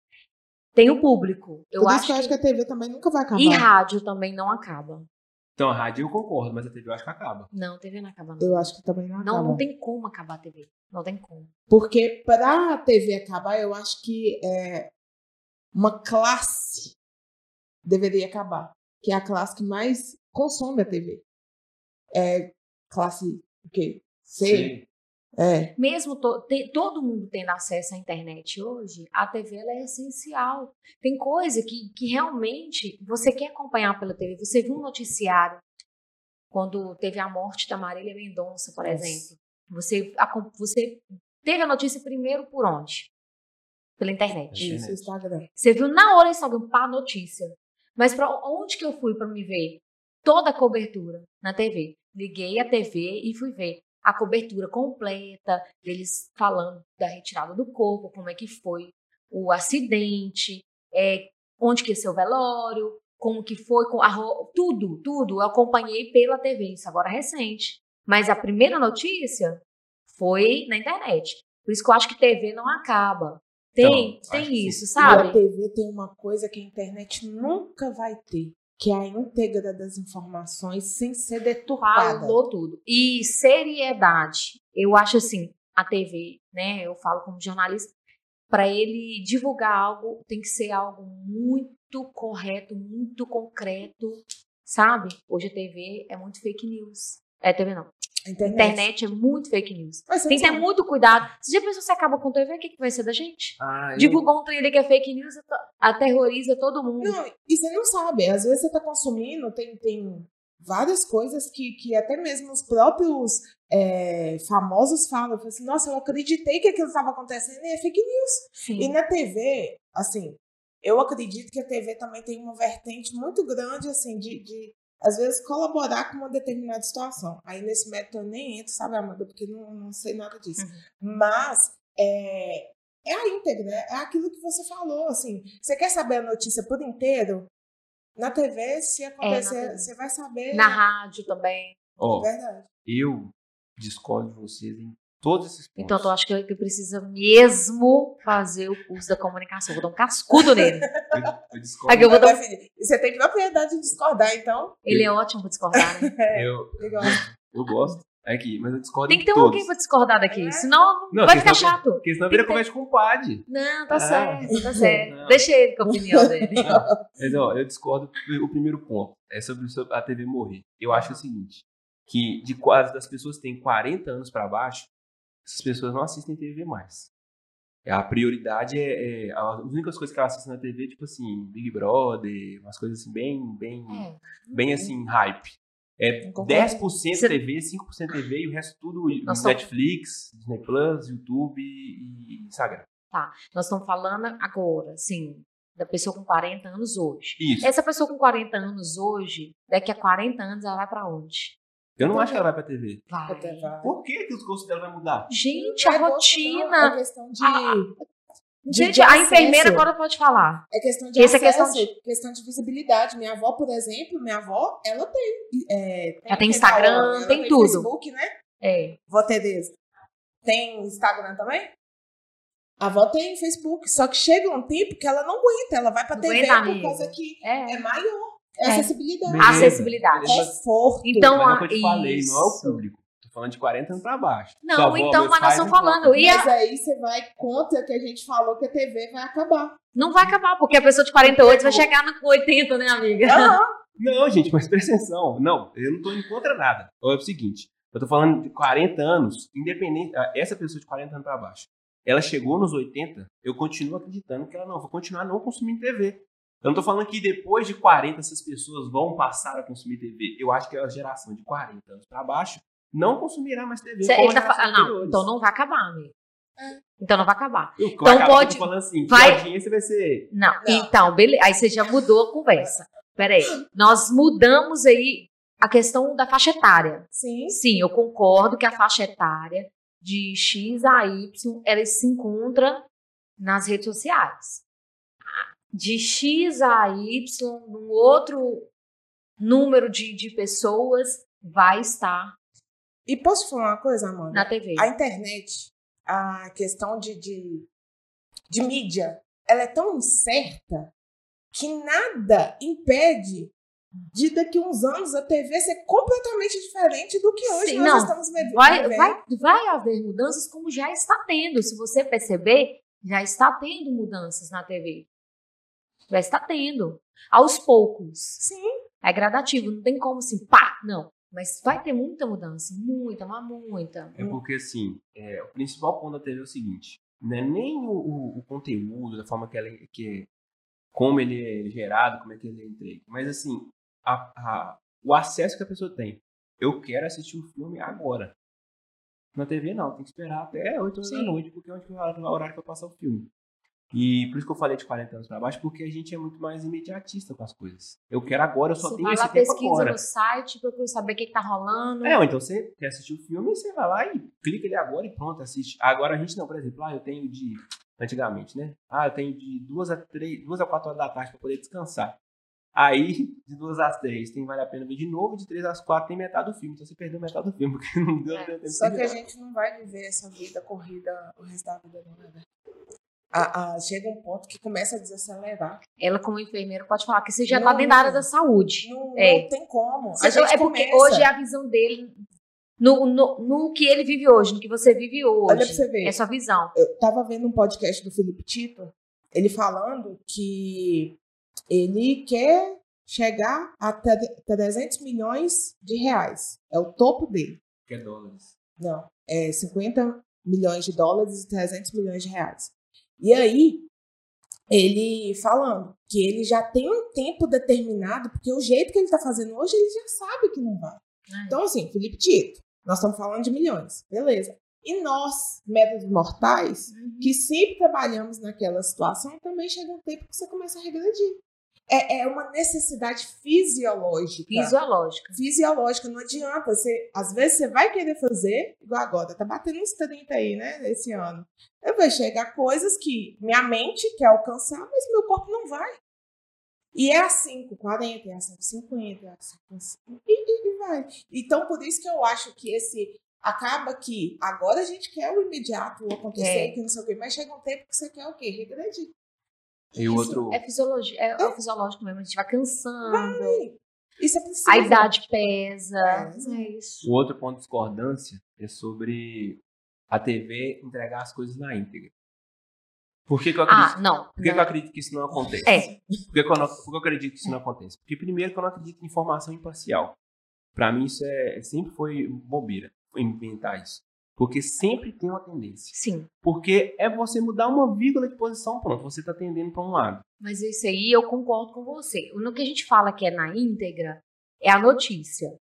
Tem o público. Eu acho que eu acho que a TV também nunca vai acabar. E rádio também não acaba. Então, a rádio eu concordo, mas a TV eu acho que acaba. Não, TV não acaba, não. Eu acho que também não acaba. Não, não tem como acabar a TV. Não tem como. Porque para a TV acabar, eu acho que é, uma classe deveria acabar. Que é a classe que mais consome a TV. É classe o quê? C? Sim. É. Mesmo to- te- todo mundo tendo acesso à internet hoje, a TV ela é essencial. Tem coisa que, que realmente você quer acompanhar pela TV. Você viu um noticiário, quando teve a morte da Marília Mendonça, por exemplo. Você, a- você teve a notícia primeiro por onde? Pela internet. Internet. Isso, Instagram. Você viu na hora o Instagram, pá, notícia. Mas pra onde que eu fui para me ver? Toda a cobertura na TV. Liguei a TV e fui ver a cobertura completa, deles falando da retirada do corpo, como é que foi o acidente, é, onde que ser o velório, como que foi, com a tudo, tudo. Eu acompanhei pela TV, isso agora é recente. Mas a primeira notícia foi na internet. Por isso que eu acho que TV não acaba. Tem, Então, tem isso, E a sabe? TV tem uma coisa que a internet nunca vai ter, que é a íntegra das informações sem ser deturpada. Falou tudo. E seriedade. Eu acho assim, a TV, né? Eu falo como jornalista, para ele divulgar algo, tem que ser algo muito correto, muito concreto, sabe? Hoje a TV é muito fake news. É TV não. Internet. internet é muito fake news. Mas Tem que ter muito cuidado. Você já pensou se acaba com TV? O que, que vai ser da gente? Ah, eu- Divulgou um ali que é fake news, aterroriza todo mundo. Não, e você não sabe. Às vezes você está consumindo, tem, tem várias coisas que, que até mesmo os próprios é, famosos falam. Falam assim, Nossa, eu acreditei que aquilo estava acontecendo e é fake news. Sim. E na TV, assim, eu acredito que a TV também tem uma vertente muito grande, assim, de, de às vezes, colaborar com uma determinada situação. Aí nesse método eu nem entro, sabe, Amanda? Porque não, não sei nada disso. Mas é, é a íntegra, é aquilo que você falou, assim. Você quer saber a notícia por inteiro? Na TV, se acontecer, TV. você vai saber. Na rádio também. Ó, É verdade. eu discordo de vocês em todos esses pontos. Então, eu acho que ele precisa mesmo fazer o curso da comunicação. Vou dar um cascudo nele. Eu, eu discordo. Aqui eu vou dar e você tem propriedade de discordar, então? Ele é ótimo pra discordar, né? Eu, Legal. eu gosto. Aqui, mas eu discordo Tem que ter um todos. alguém pra discordar daqui, senão Não, vai ficar senão- chato. Porque senão vira conversa com o padre. Não, tá Ah. certo, tá certo. Não. Deixa ele com a opinião dele. Não, mas ó, eu discordo. O primeiro ponto é sobre, a TV morrer. Eu acho o seguinte, que de quase das pessoas que têm 40 anos pra baixo, essas pessoas não assistem TV mais. A prioridade é, é- as únicas coisas que elas assistem na TV, tipo assim, Big Brother, umas coisas assim bem, bem, É. bem assim, hype. É Concordo. 10% Você- TV, 5% TV e o resto tudo estamos- Netflix, Disney Plus, YouTube e Instagram. Nós estamos falando agora, assim, da pessoa com 40 anos hoje. Isso. Essa pessoa com 40 anos hoje, daqui a 40 anos, ela vai pra onde? Eu não acho que ela vai pra TV. Vai. Por que, que os gostos dela vai mudar? Gente, a é rotina. É questão de, Ah, de- Gente, de a enfermeira agora pode falar. É questão de Essa é acesso, questão questão de... visibilidade. Minha avó, por exemplo, minha avó, ela tem. É, Ela tem Instagram, ela tem tudo. Facebook, né? É. Vó Tereza. Tem Instagram também? A avó tem Facebook. Só que chega um tempo que ela não aguenta. Ela vai pra Não TV por causa que É. é maior. É, É. acessibilidade. Beleza. Acessibilidade. Beleza. Conforto. Então, Mas é o a- que eu te falei, não é o isso. público. Tô falando de 40 anos pra baixo. Não, Sua então, mas nós estamos falando. E a- Mas aí você vai contra que a gente falou que a TV vai acabar. Não vai acabar, porque a pessoa de 48 vai chegar no 80, né, amiga? Não, gente, mas presta atenção. Não, eu não tô indo contra nada. É o seguinte, eu tô falando de 40 anos, independente, ah, essa pessoa de 40 anos pra baixo, ela chegou nos 80, eu continuo acreditando que ela não, vai continuar não consumindo TV. Eu não tô falando que depois de 40 essas pessoas vão passar a consumir TV. Eu acho que a geração de 40 anos pra baixo não consumirá mais TV. Cê- ele tá ah, não, anteriores. então não vai acabar, amigo. É. Então não vai acabar. Eu, então acaba, pode- Eu tô falando assim, vai- a audiência vai ser... Não, Não. então, beleza. Aí você já mudou a conversa. Peraí. Nós mudamos aí a questão da faixa etária. Sim. Sim, eu concordo que a faixa etária de X a Y, ela se encontra nas redes sociais. De X a Y, um outro número de, de pessoas vai estar E posso falar uma coisa, Amanda? na TV. A internet, a questão de, de, de mídia, ela é tão incerta que nada impede de daqui a uns anos a TV ser completamente diferente do que hoje Sim, nós não. estamos vivendo. Vai, vai, vai haver mudanças como já está tendo. Se você perceber, já está tendo mudanças na TV. Já está tendo. Aos poucos. Sim, É gradativo, não tem como assim, pá, não. Mas vai ter muita mudança, muita, mas muita. É porque, assim, é, o principal ponto da TV é o seguinte: não é nem o, o- o conteúdo, da forma que, ela, é- que como ele é gerado, como é que ele é entregue, mas, assim, a- a- o acesso que a pessoa tem. eu quero assistir o filme agora. Na TV não, tem que esperar até 8 horas da Sim. noite, porque é onde que o horário pra passar o filme. E por isso que eu falei de 40 anos pra baixo, porque a gente é muito mais imediatista com as coisas. Eu quero agora, eu só Você tenho vai esse lá, tempo pesquisa agora. no site, procura saber o que, que tá rolando. É, então você quer assistir o filme, você vai lá e clica ele agora e pronto, assiste. Agora a gente não, por exemplo, ah, eu tenho de. Antigamente, né? Ah, eu tenho de duas a três, duas a quatro horas da tarde para poder descansar. Aí, de duas às três, tem vale a pena ver de novo, de três às quatro tem metade do filme. Então você perdeu metade do filme, porque não deu É, tempo Só que a gente não vai viver essa vida corrida o resto da vida, não, né? A, a, chega um ponto que começa a desacelerar. Ela, como enfermeira, pode falar que você já Não, tá dentro da área da saúde. Não, É. não tem como. A Você- gente é porque começa- hoje é a visão dele no, no, no que ele vive hoje, no que você vive hoje. Olha pra você ver. É sua visão. Eu tava vendo um podcast do Felipe Tito, ele falando que ele quer chegar a tre- 300 milhões de reais. É o topo dele. Que é dólares. Não, é 50 milhões de dólares e 300 milhões de reais. E aí, ele falando que ele já tem um tempo determinado, porque o jeito que ele tá fazendo hoje, ele já sabe que não vai. É. Então, assim, Felipe Tito, nós estamos falando de milhões, beleza. E nós, métodos mortais, que sempre trabalhamos naquela situação, também chega um tempo que você começa a regredir. É, é uma necessidade fisiológica Fisiológica. fisiológica, não adianta. Você, às vezes você vai querer fazer, igual agora, tá batendo uns 30 aí, né, esse ano. Eu vai chegar coisas que minha mente quer alcançar, mas meu corpo não vai. E é assim com 40, é assim com 50, é assim com 50, e, e, vai. Então, por isso que eu acho que esse acaba que agora a gente quer o imediato acontecer, É. que não sei o quê, mas chega um tempo que você quer o quê? Regredir. E o outro. É fisiologia, é, é fisiológico mesmo, a gente vai cansando. E você precisa. A idade pesa. É. É isso. O outro ponto de discordância é sobre a TV entregar as coisas na íntegra. Por que, que eu acredito, Ah, não. por que, que eu não. acredito que isso não acontece? É. Por que, que eu, não, por que eu acredito que isso não acontece? Porque, primeiro, que eu não acredito em informação imparcial. Pra mim, isso é, sempre foi bobeira, inventar isso. Porque sempre tem uma tendência. Sim. Porque é você mudar uma vírgula de posição, pronto, você tá tendendo para um lado. Mas isso aí eu concordo com você. No que a gente fala que é na íntegra, é a notícia.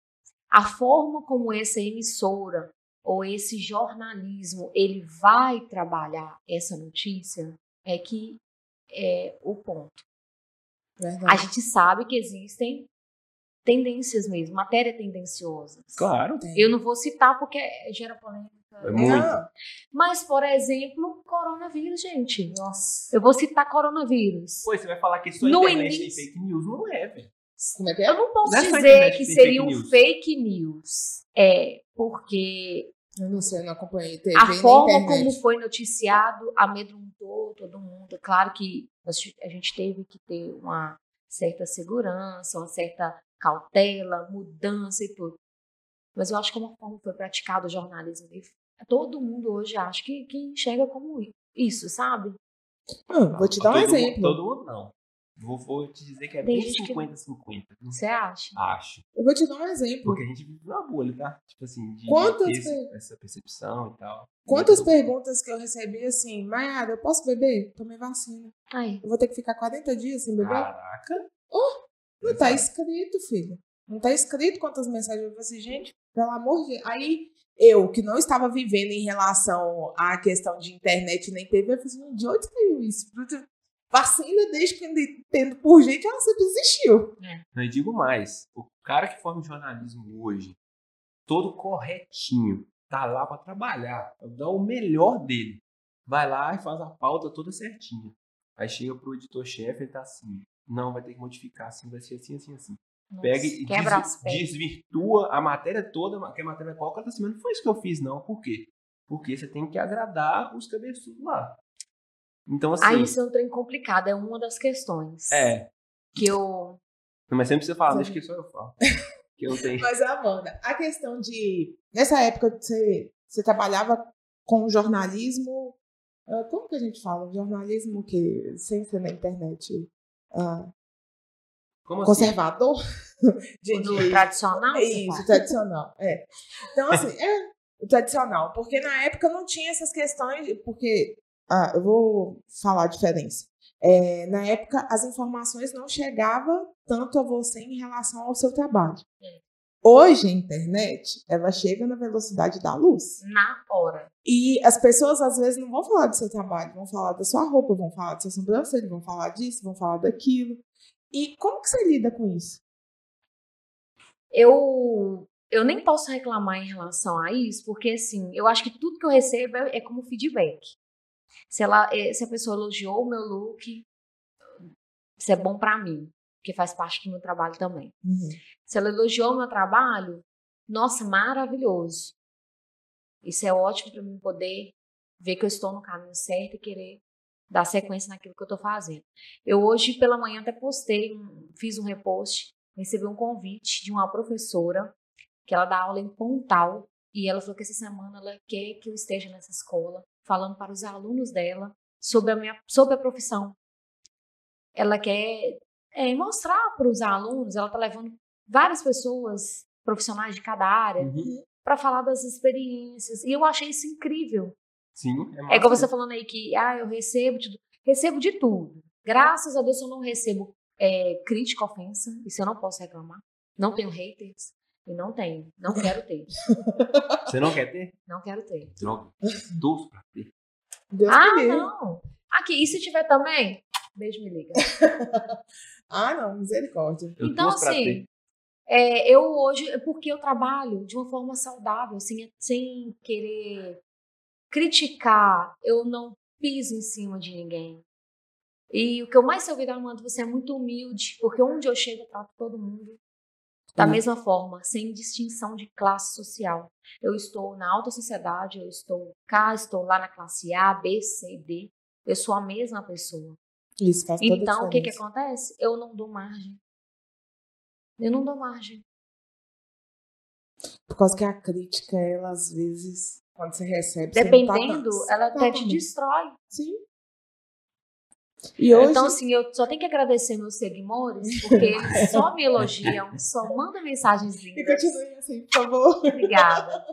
A forma como essa emissora ou esse jornalismo ele vai trabalhar essa notícia é que é o ponto. A Verdade. gente sabe que existem tendências mesmo, matéria tendenciosa. Claro. Eu não vou citar porque gera polêmica. É muito. Não, Mas, por exemplo, coronavírus, gente. Nossa. Eu vou citar coronavírus. Pois você vai falar que isso é No internet tem início- fake news. Não é, velho. é que Eu é? não posso Não é dizer que seria um fake news. É, porque Eu não sei, eu não acompanhei TV a forma como foi noticiado amedrontou todo mundo. Claro que a gente teve que ter uma certa segurança, uma certa cautela, mudança e tudo. Mas eu acho que como forma foi praticado o jornalismo, todo mundo hoje acha que, que enxerga como isso, sabe? Hum, vou te dar um Todo mundo- exemplo. Todo mundo não. Vou, vou te dizer que é Tem bem gente que- 50-50. viu? Você acha? Acho. Eu vou te dar um exemplo. Porque a gente vive numa bolha, tá? Tipo assim, de Quantas ter esse- pe- essa percepção e tal. Quantas Muito- perguntas que eu recebi assim, Mayara, eu posso beber? Tomei vacina. Aí. Eu vou ter que ficar 40 dias sem beber? Caraca. Não tá Exato. escrito, filho. Não tá escrito quantas mensagens. Eu falei assim, gente, pelo amor de Deus. Aí, eu, que não estava vivendo em relação à questão de internet nem TV, eu falei assim, de onde saiu isso? Vacina, desde que ainda entendo por gente, ela sempre existiu. Eu digo mais. O cara que forma jornalismo hoje, todo corretinho, tá lá pra trabalhar, dar o melhor dele. Vai lá e faz a pauta toda certinha. Aí chega pro editor-chefe e tá assim. Não, vai ter que modificar assim, vai ser assim, assim, assim. Nossa, Pega e des- desvirtua a matéria toda, que a matéria qual cara tá assim, mas não foi isso que eu fiz, não. Por quê? Porque você tem que agradar os cabeçudos lá. Então, assim. Aí isso é um trem complicado, é uma das questões. É. Que eu. Mas sempre você fala, deixa que só eu falo. que eu tenho. Mas, Amanda, a questão de. Nessa época você, você trabalhava com jornalismo. ah, como que a gente fala? Jornalismo que sem ser na internet. ah, Como assim? conservador? De, No de- tradicional? você Isso, tradicional. É. Então, assim, é tradicional. Porque na época não tinha essas questões. de- Porque. Ah, eu vou falar a diferença. É, na época, as informações não chegavam tanto a você em relação ao seu trabalho. É. Hoje a internet, ela chega na velocidade da luz. Na hora. E as pessoas às vezes não vão falar do seu trabalho, vão falar da sua roupa, vão falar da sua sobrancelha, vão falar disso, vão falar daquilo. E como que você lida com isso? Eu eu nem posso reclamar em relação a isso, porque assim, eu acho que tudo que eu recebo é, é como feedback. Se, ela, é, se a pessoa elogiou o meu look, isso é bom pra mim, porque faz parte do meu trabalho também. Uhum. Se ela elogiou o meu trabalho, nossa, maravilhoso. Isso é ótimo para mim poder ver que eu estou no caminho certo e querer dar sequência naquilo que eu estou fazendo. Eu hoje pela manhã até postei, fiz um repost, recebi um convite de uma professora que ela dá aula em Pontal e ela falou que essa semana ela quer que eu esteja nessa escola falando para os alunos dela sobre a minha sobre a profissão. Ela quer é, mostrar para os alunos, ela está levando várias pessoas profissionais de cada área Uhum. para falar das experiências. E eu achei isso incrível. Sim, é É igual massa. você falando aí que ah, eu recebo de, recebo de tudo. Graças a Deus eu não recebo é, crítica, ofensa. Isso eu não posso reclamar. Não tenho haters. E não tenho. Não quero ter. Você não quer ter? Não quero ter. Droga. Doce pra ter. Deus ah, não. Aqui, e se tiver também? Beijo, me liga. Ah, não, misericórdia. Eu então, assim, é, eu hoje, é porque eu trabalho de uma forma saudável, sem, sem querer criticar, eu não piso em cima de ninguém. E o que eu mais ouvi da Amanda, você é muito humilde, porque onde eu chego eu trato todo mundo da Uhum. mesma forma, sem distinção de classe social. Eu estou na alta sociedade, eu estou cá, estou lá na classe A, B, C, D. Eu sou a mesma pessoa. Isso faz toda Então, o que que acontece? Eu não dou margem. Eu não dou margem. Por causa que a crítica, ela às vezes, quando você recebe, você tá Dependendo, dando. ela Tá até te destrói. Sim. E hoje, Então, assim, eu só tenho que agradecer meus seguidores, porque eles só me elogiam, só mandam mensagens e lindas. continue assim, por favor. Obrigada.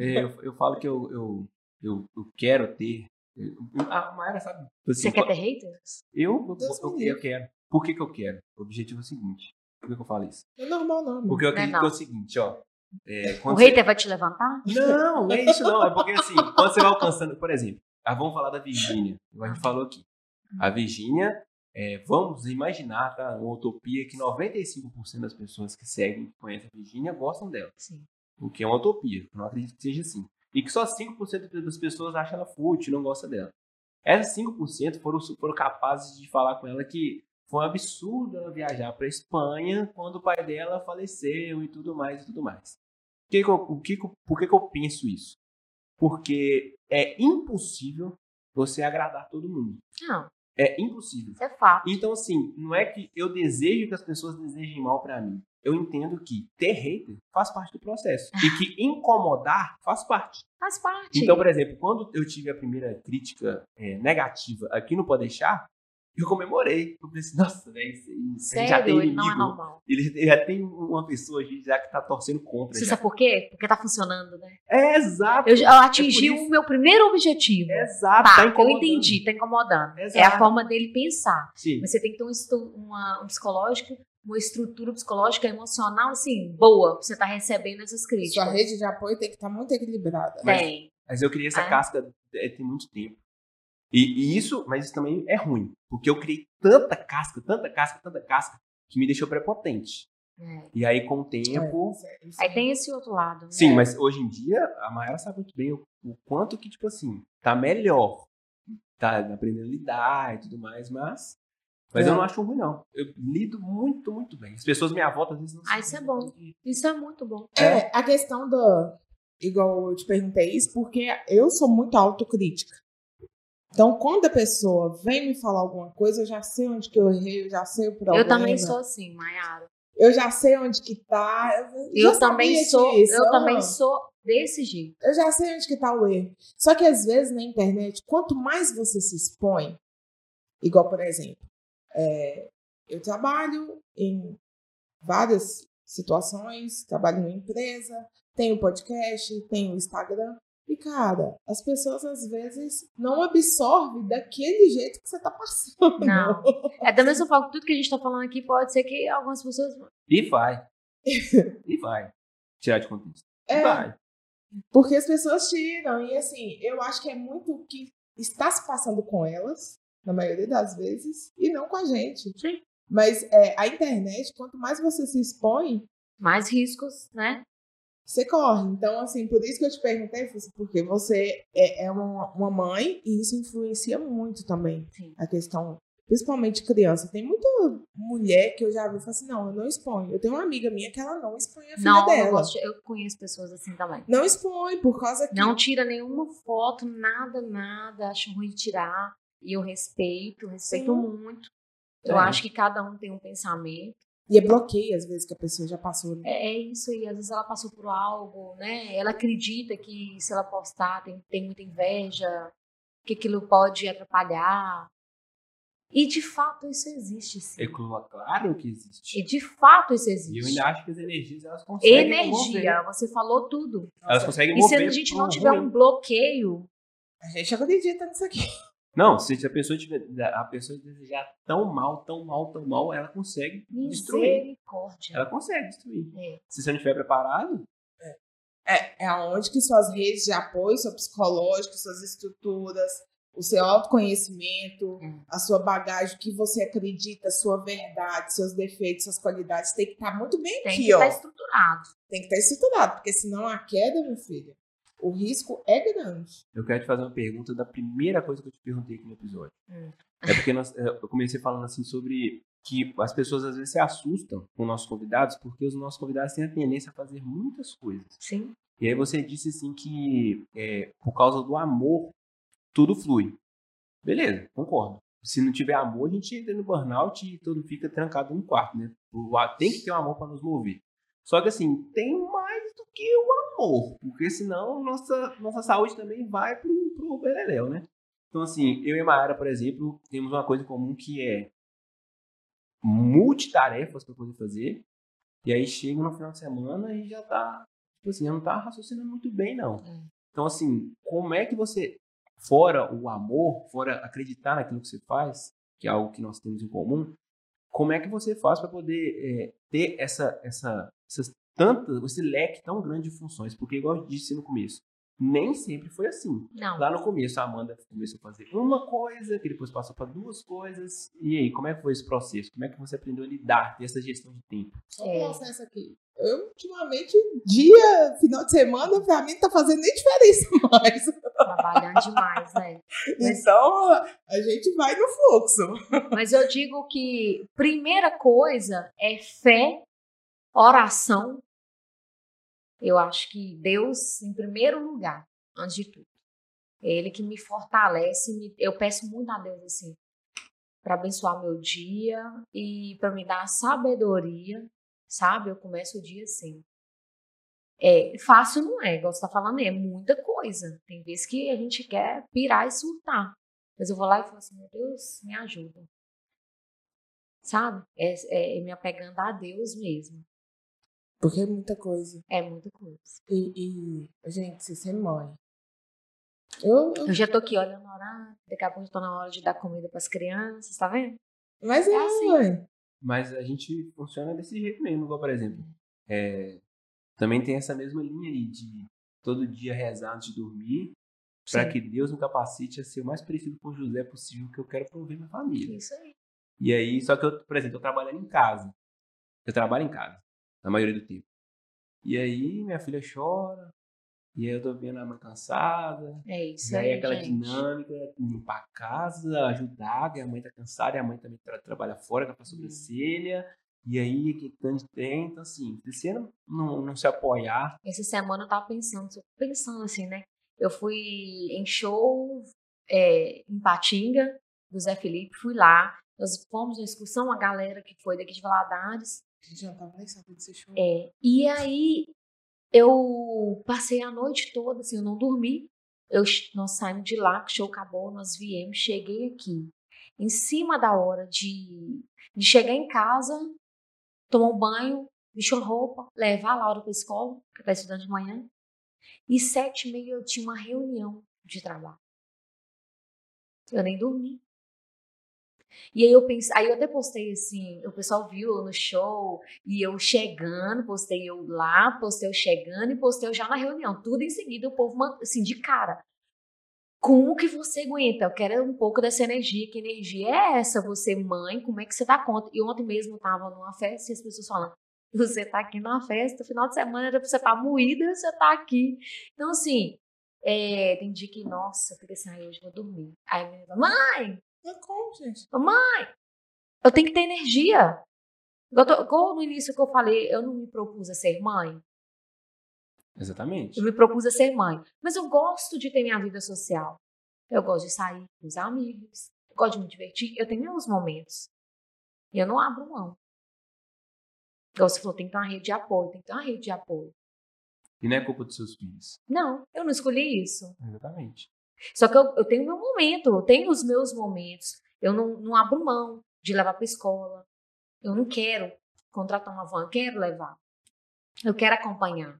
É, eu, eu falo que eu, eu, eu, eu quero ter. eu- A Mayra sabe. assim, Você quer ter haters? Eu, eu, eu, quero. Por que, que eu quero? O objetivo é o seguinte. Por que, que eu falo isso? Não é normal, não. Porque eu Não é acredito não. que é o seguinte, ó. É, O quando você- hater vai te levantar? Não, não é isso não. É porque assim, quando você vai alcançando, por exemplo, ah, vamos falar da Virgínia, como a gente falou aqui. A Virgínia, é, vamos imaginar, tá? Uma utopia que 95% das pessoas que seguem, que conhecem a Virgínia, gostam dela. Sim. O que é uma utopia. Eu não acredito que seja assim. E que só 5% das pessoas acham ela fútil, não gosta dela. Essas 5% foram, foram capazes de falar com ela que foi um absurdo ela viajar para Espanha quando o pai dela faleceu e tudo mais e tudo mais. Que que eu- o que por que, que eu penso isso? Porque é impossível você agradar todo mundo. Não, É impossível. isso é fato. Então, assim, não é que eu desejo que as pessoas desejem mal pra mim. Eu entendo que ter hater faz parte do processo. E que incomodar faz parte. Faz parte. Então, por exemplo, quando eu tive a primeira crítica é, negativa aqui no Pode Deixar, eu comemorei. Eu falei assim, nossa, velho, isso, isso a gente já tem inimigo. não é normal. Ele já tem uma pessoa gente, já que tá torcendo contra. Você já. sabe por quê? Porque tá funcionando, né? É exato. Eu, eu atingi É por isso. o meu primeiro objetivo. É exato. Tá, tá eu entendi, tá incomodando. É a Exato. forma dele pensar. Sim. Mas você tem que ter um, estu- uma, um psicológico, uma estrutura psicológica, emocional, assim, boa, pra você estar recebendo essas críticas. Sua rede de apoio tem que estar muito equilibrada. Mas- Tem. Mas eu criei essa É. casca é, tem muito tempo. E, e isso, mas isso também é ruim. Porque eu criei tanta casca, tanta casca, tanta casca, que me deixou prepotente. É. E aí, com o tempo. É- isso Aí é- tem esse outro lado. né? Sim, mas hoje em dia, a Mayara sabe muito bem o, o quanto que, tipo assim, tá melhor. Tá aprendendo a lidar e tudo mais, mas. Mas É. eu não acho ruim, não. Eu lido muito, muito bem. As pessoas me volta às vezes não Ah, isso é bom. Isso é muito bom. É, a questão da. Igual eu te perguntei isso, porque eu sou muito autocrítica. Então, quando a pessoa vem me falar alguma coisa, eu já sei onde que eu errei, eu já sei o problema. Eu também sou assim, Mayara. Eu já sei onde que tá. Eu já também sou, disso, eu ah. também sou desse jeito. Eu já sei onde que tá o erro. Só que às vezes na internet, quanto mais você se expõe, igual por exemplo, é, eu trabalho em várias situações, trabalho numa empresa, tenho podcast, tenho Instagram. E, cara, as pessoas às vezes não absorvem daquele jeito que você tá passando. Não. É da mesma forma que tudo que a gente tá falando aqui pode ser que algumas pessoas. E vai. E vai. Tirar de contexto. É, Vai. porque as pessoas tiram. E assim, eu acho que é muito o que está se passando com elas, na maioria das vezes, e não com a gente. Sim. Mas é, a internet, quanto mais você se expõe, Mais riscos, né? Você corre. Então, assim, por isso que eu te perguntei, Fúcia, porque você é, é uma, uma mãe e isso influencia muito também Sim. a questão, principalmente criança. Tem muita mulher que eu já vi e assim: não, eu não exponho. Eu tenho uma amiga minha que ela não expõe a filha Não, eu, dela. gosto de- eu conheço pessoas assim também. Não expõe, por causa que. Não tira nenhuma foto, nada, nada. Acho ruim tirar. E eu respeito, respeito Sim. muito. Eu É. acho que cada um tem um pensamento. E é bloqueio, às vezes, que a pessoa já passou. né? É, é isso aí. Às vezes ela passou por algo, né? Ela acredita que se ela postar tem, tem muita inveja, que aquilo pode atrapalhar. E de fato isso existe, sim. É claro que existe. E de fato isso E eu existe. ainda acho que as energias elas conseguem Energia, mover. você falou tudo. Elas conseguem E mover. se a gente não tiver ruim. um bloqueio, A gente acredita nisso aqui. Não, se a pessoa tiver. A pessoa desejar tão mal, tão mal, tão mal, ela consegue destruir. misericórdia. Ela consegue destruir. É. Se você não estiver preparado, É, é aonde que suas redes de apoio, seu psicológico, suas estruturas, o seu autoconhecimento, Hum. a sua bagagem, o que você acredita, a sua verdade, seus defeitos, suas qualidades, tem que estar muito bem Tem aqui, que ó. estar estruturado. Tem que estar estruturado, porque senão a queda, minha filha, o risco é grande. eu quero te fazer uma pergunta da primeira coisa que eu te perguntei aqui no episódio. Hum. É porque nós- eu comecei falando assim sobre que as pessoas às vezes se assustam com nossos convidados porque os nossos convidados têm a tendência a fazer muitas coisas. Sim. E aí você disse assim que é, por causa do amor tudo flui. Beleza, concordo. Se não tiver amor, a gente entra no burnout e todo fica trancado no quarto, né? Tem que ter um amor para nos mover. Só que assim, tem do que o amor, porque senão nossa, nossa saúde também vai pro, pro beleléu, né? Então assim, eu e a Mayara, por exemplo, temos uma coisa em comum que é multitarefas para poder fazer. E aí chega no final de semana e já tá, tipo assim, já não tá raciocinando muito bem, não. É. Então, assim, como é que você, fora o amor, fora acreditar naquilo que você faz, que é algo que nós temos em comum, como é que você faz para poder é, ter essa, essa, essas tantas, esse leque tão grande de funções? Porque, igual eu disse no começo, nem sempre foi assim. Não. Lá no começo, a Amanda começou a fazer uma coisa, que depois passou para duas coisas. E aí, como é que foi esse processo? Como é que você aprendeu a lidar, ter essa gestão de tempo? Só É. um processo aqui. Eu, ultimamente, dia, final de semana, pra mim não tá fazendo nem diferença mais. Trabalhando demais, né? Mas- Então, a gente vai no fluxo. Mas eu digo que primeira coisa é fé, oração. Eu acho que Deus em primeiro lugar, antes de tudo. É Ele que me fortalece. me- Eu peço muito a Deus assim para abençoar meu dia e para me dar sabedoria, sabe? Eu começo o dia assim. É, fácil não é, igual você tá falando, é muita coisa. Tem vezes que a gente quer pirar e surtar. Mas eu vou lá e falo assim, meu Deus, me ajuda. Sabe? É, é me apegando a Deus mesmo. Porque é muita coisa. É muita coisa. E, e, gente, se você mãe. Eu, eu- Eu já tô aqui olhando o horário, daqui a pouco eu tô na hora de dar comida pras crianças, tá vendo? mas é, É assim. mãe. Mas a gente funciona desse jeito mesmo, igual, por exemplo, é, também tem essa mesma linha aí de todo dia rezar antes de dormir, para que Deus me capacite a ser o mais parecido com José possível, que eu quero prover minha família. Isso aí. E aí, só que eu, por exemplo, eu trabalhando em casa. Eu trabalho em casa, na maioria do tempo. E aí, minha filha chora, e aí eu tô vendo a mãe cansada, É isso e aí aí, aquela gente. dinâmica, limpar a casa, ajudar, que a mãe tá cansada, e a mãe também tra trabalha fora com a sobrancelha, e aí que tanto tem, então assim, se não, não, não se apoiar, Essa semana eu tava pensando, pensando assim, né? Eu fui em show é, em Patinga, do Zé Felipe, fui lá. Nós fomos na excursão, a galera que foi daqui de Valadares. Gente não tava nem sabendo. É, e aí eu passei a noite toda, assim, eu não dormi. Eu, nós saímos de lá, o show acabou, nós viemos, cheguei aqui. Em cima da hora de, de chegar em casa, tomar um banho, vestir roupa, levar a Laura para a escola, que está estudando de manhã. E sete e meia eu tinha uma reunião de trabalho. Eu nem dormi. E aí eu pensei, aí eu até postei assim, o pessoal viu no show, e eu chegando, postei eu lá, postei eu chegando e postei eu já na reunião. Tudo em seguida, o povo, assim, de cara. Como que você aguenta? Eu quero um pouco dessa energia. Que energia é essa? Você, mãe, como é que você dá conta? E ontem mesmo eu tava numa festa e as pessoas falando: você tá aqui numa festa, final de semana era pra você estar tá moída, você tá aqui. Então, assim, é, tem dia que, nossa, eu fiquei assim, ai, hoje vou dormir. Aí a menina mãe! É como, gente? Mãe! Eu tenho que ter energia. Eu tô, igual no início que eu falei, eu não me propus a ser mãe. Exatamente. Eu me propus a ser mãe. Mas eu gosto de ter minha vida social. Eu gosto de sair com os amigos. Eu gosto de me divertir. Eu tenho meus momentos. E eu não abro mão. Igual você falou, tem que ter uma rede de apoio. Tem que ter uma rede de apoio. E não é culpa dos seus filhos. Não, eu não escolhi isso. Exatamente. Só que eu, eu tenho meu momento, eu tenho os meus momentos. Eu não, não abro mão de levar para escola. Eu não quero contratar uma van, eu quero levar. Eu quero acompanhar.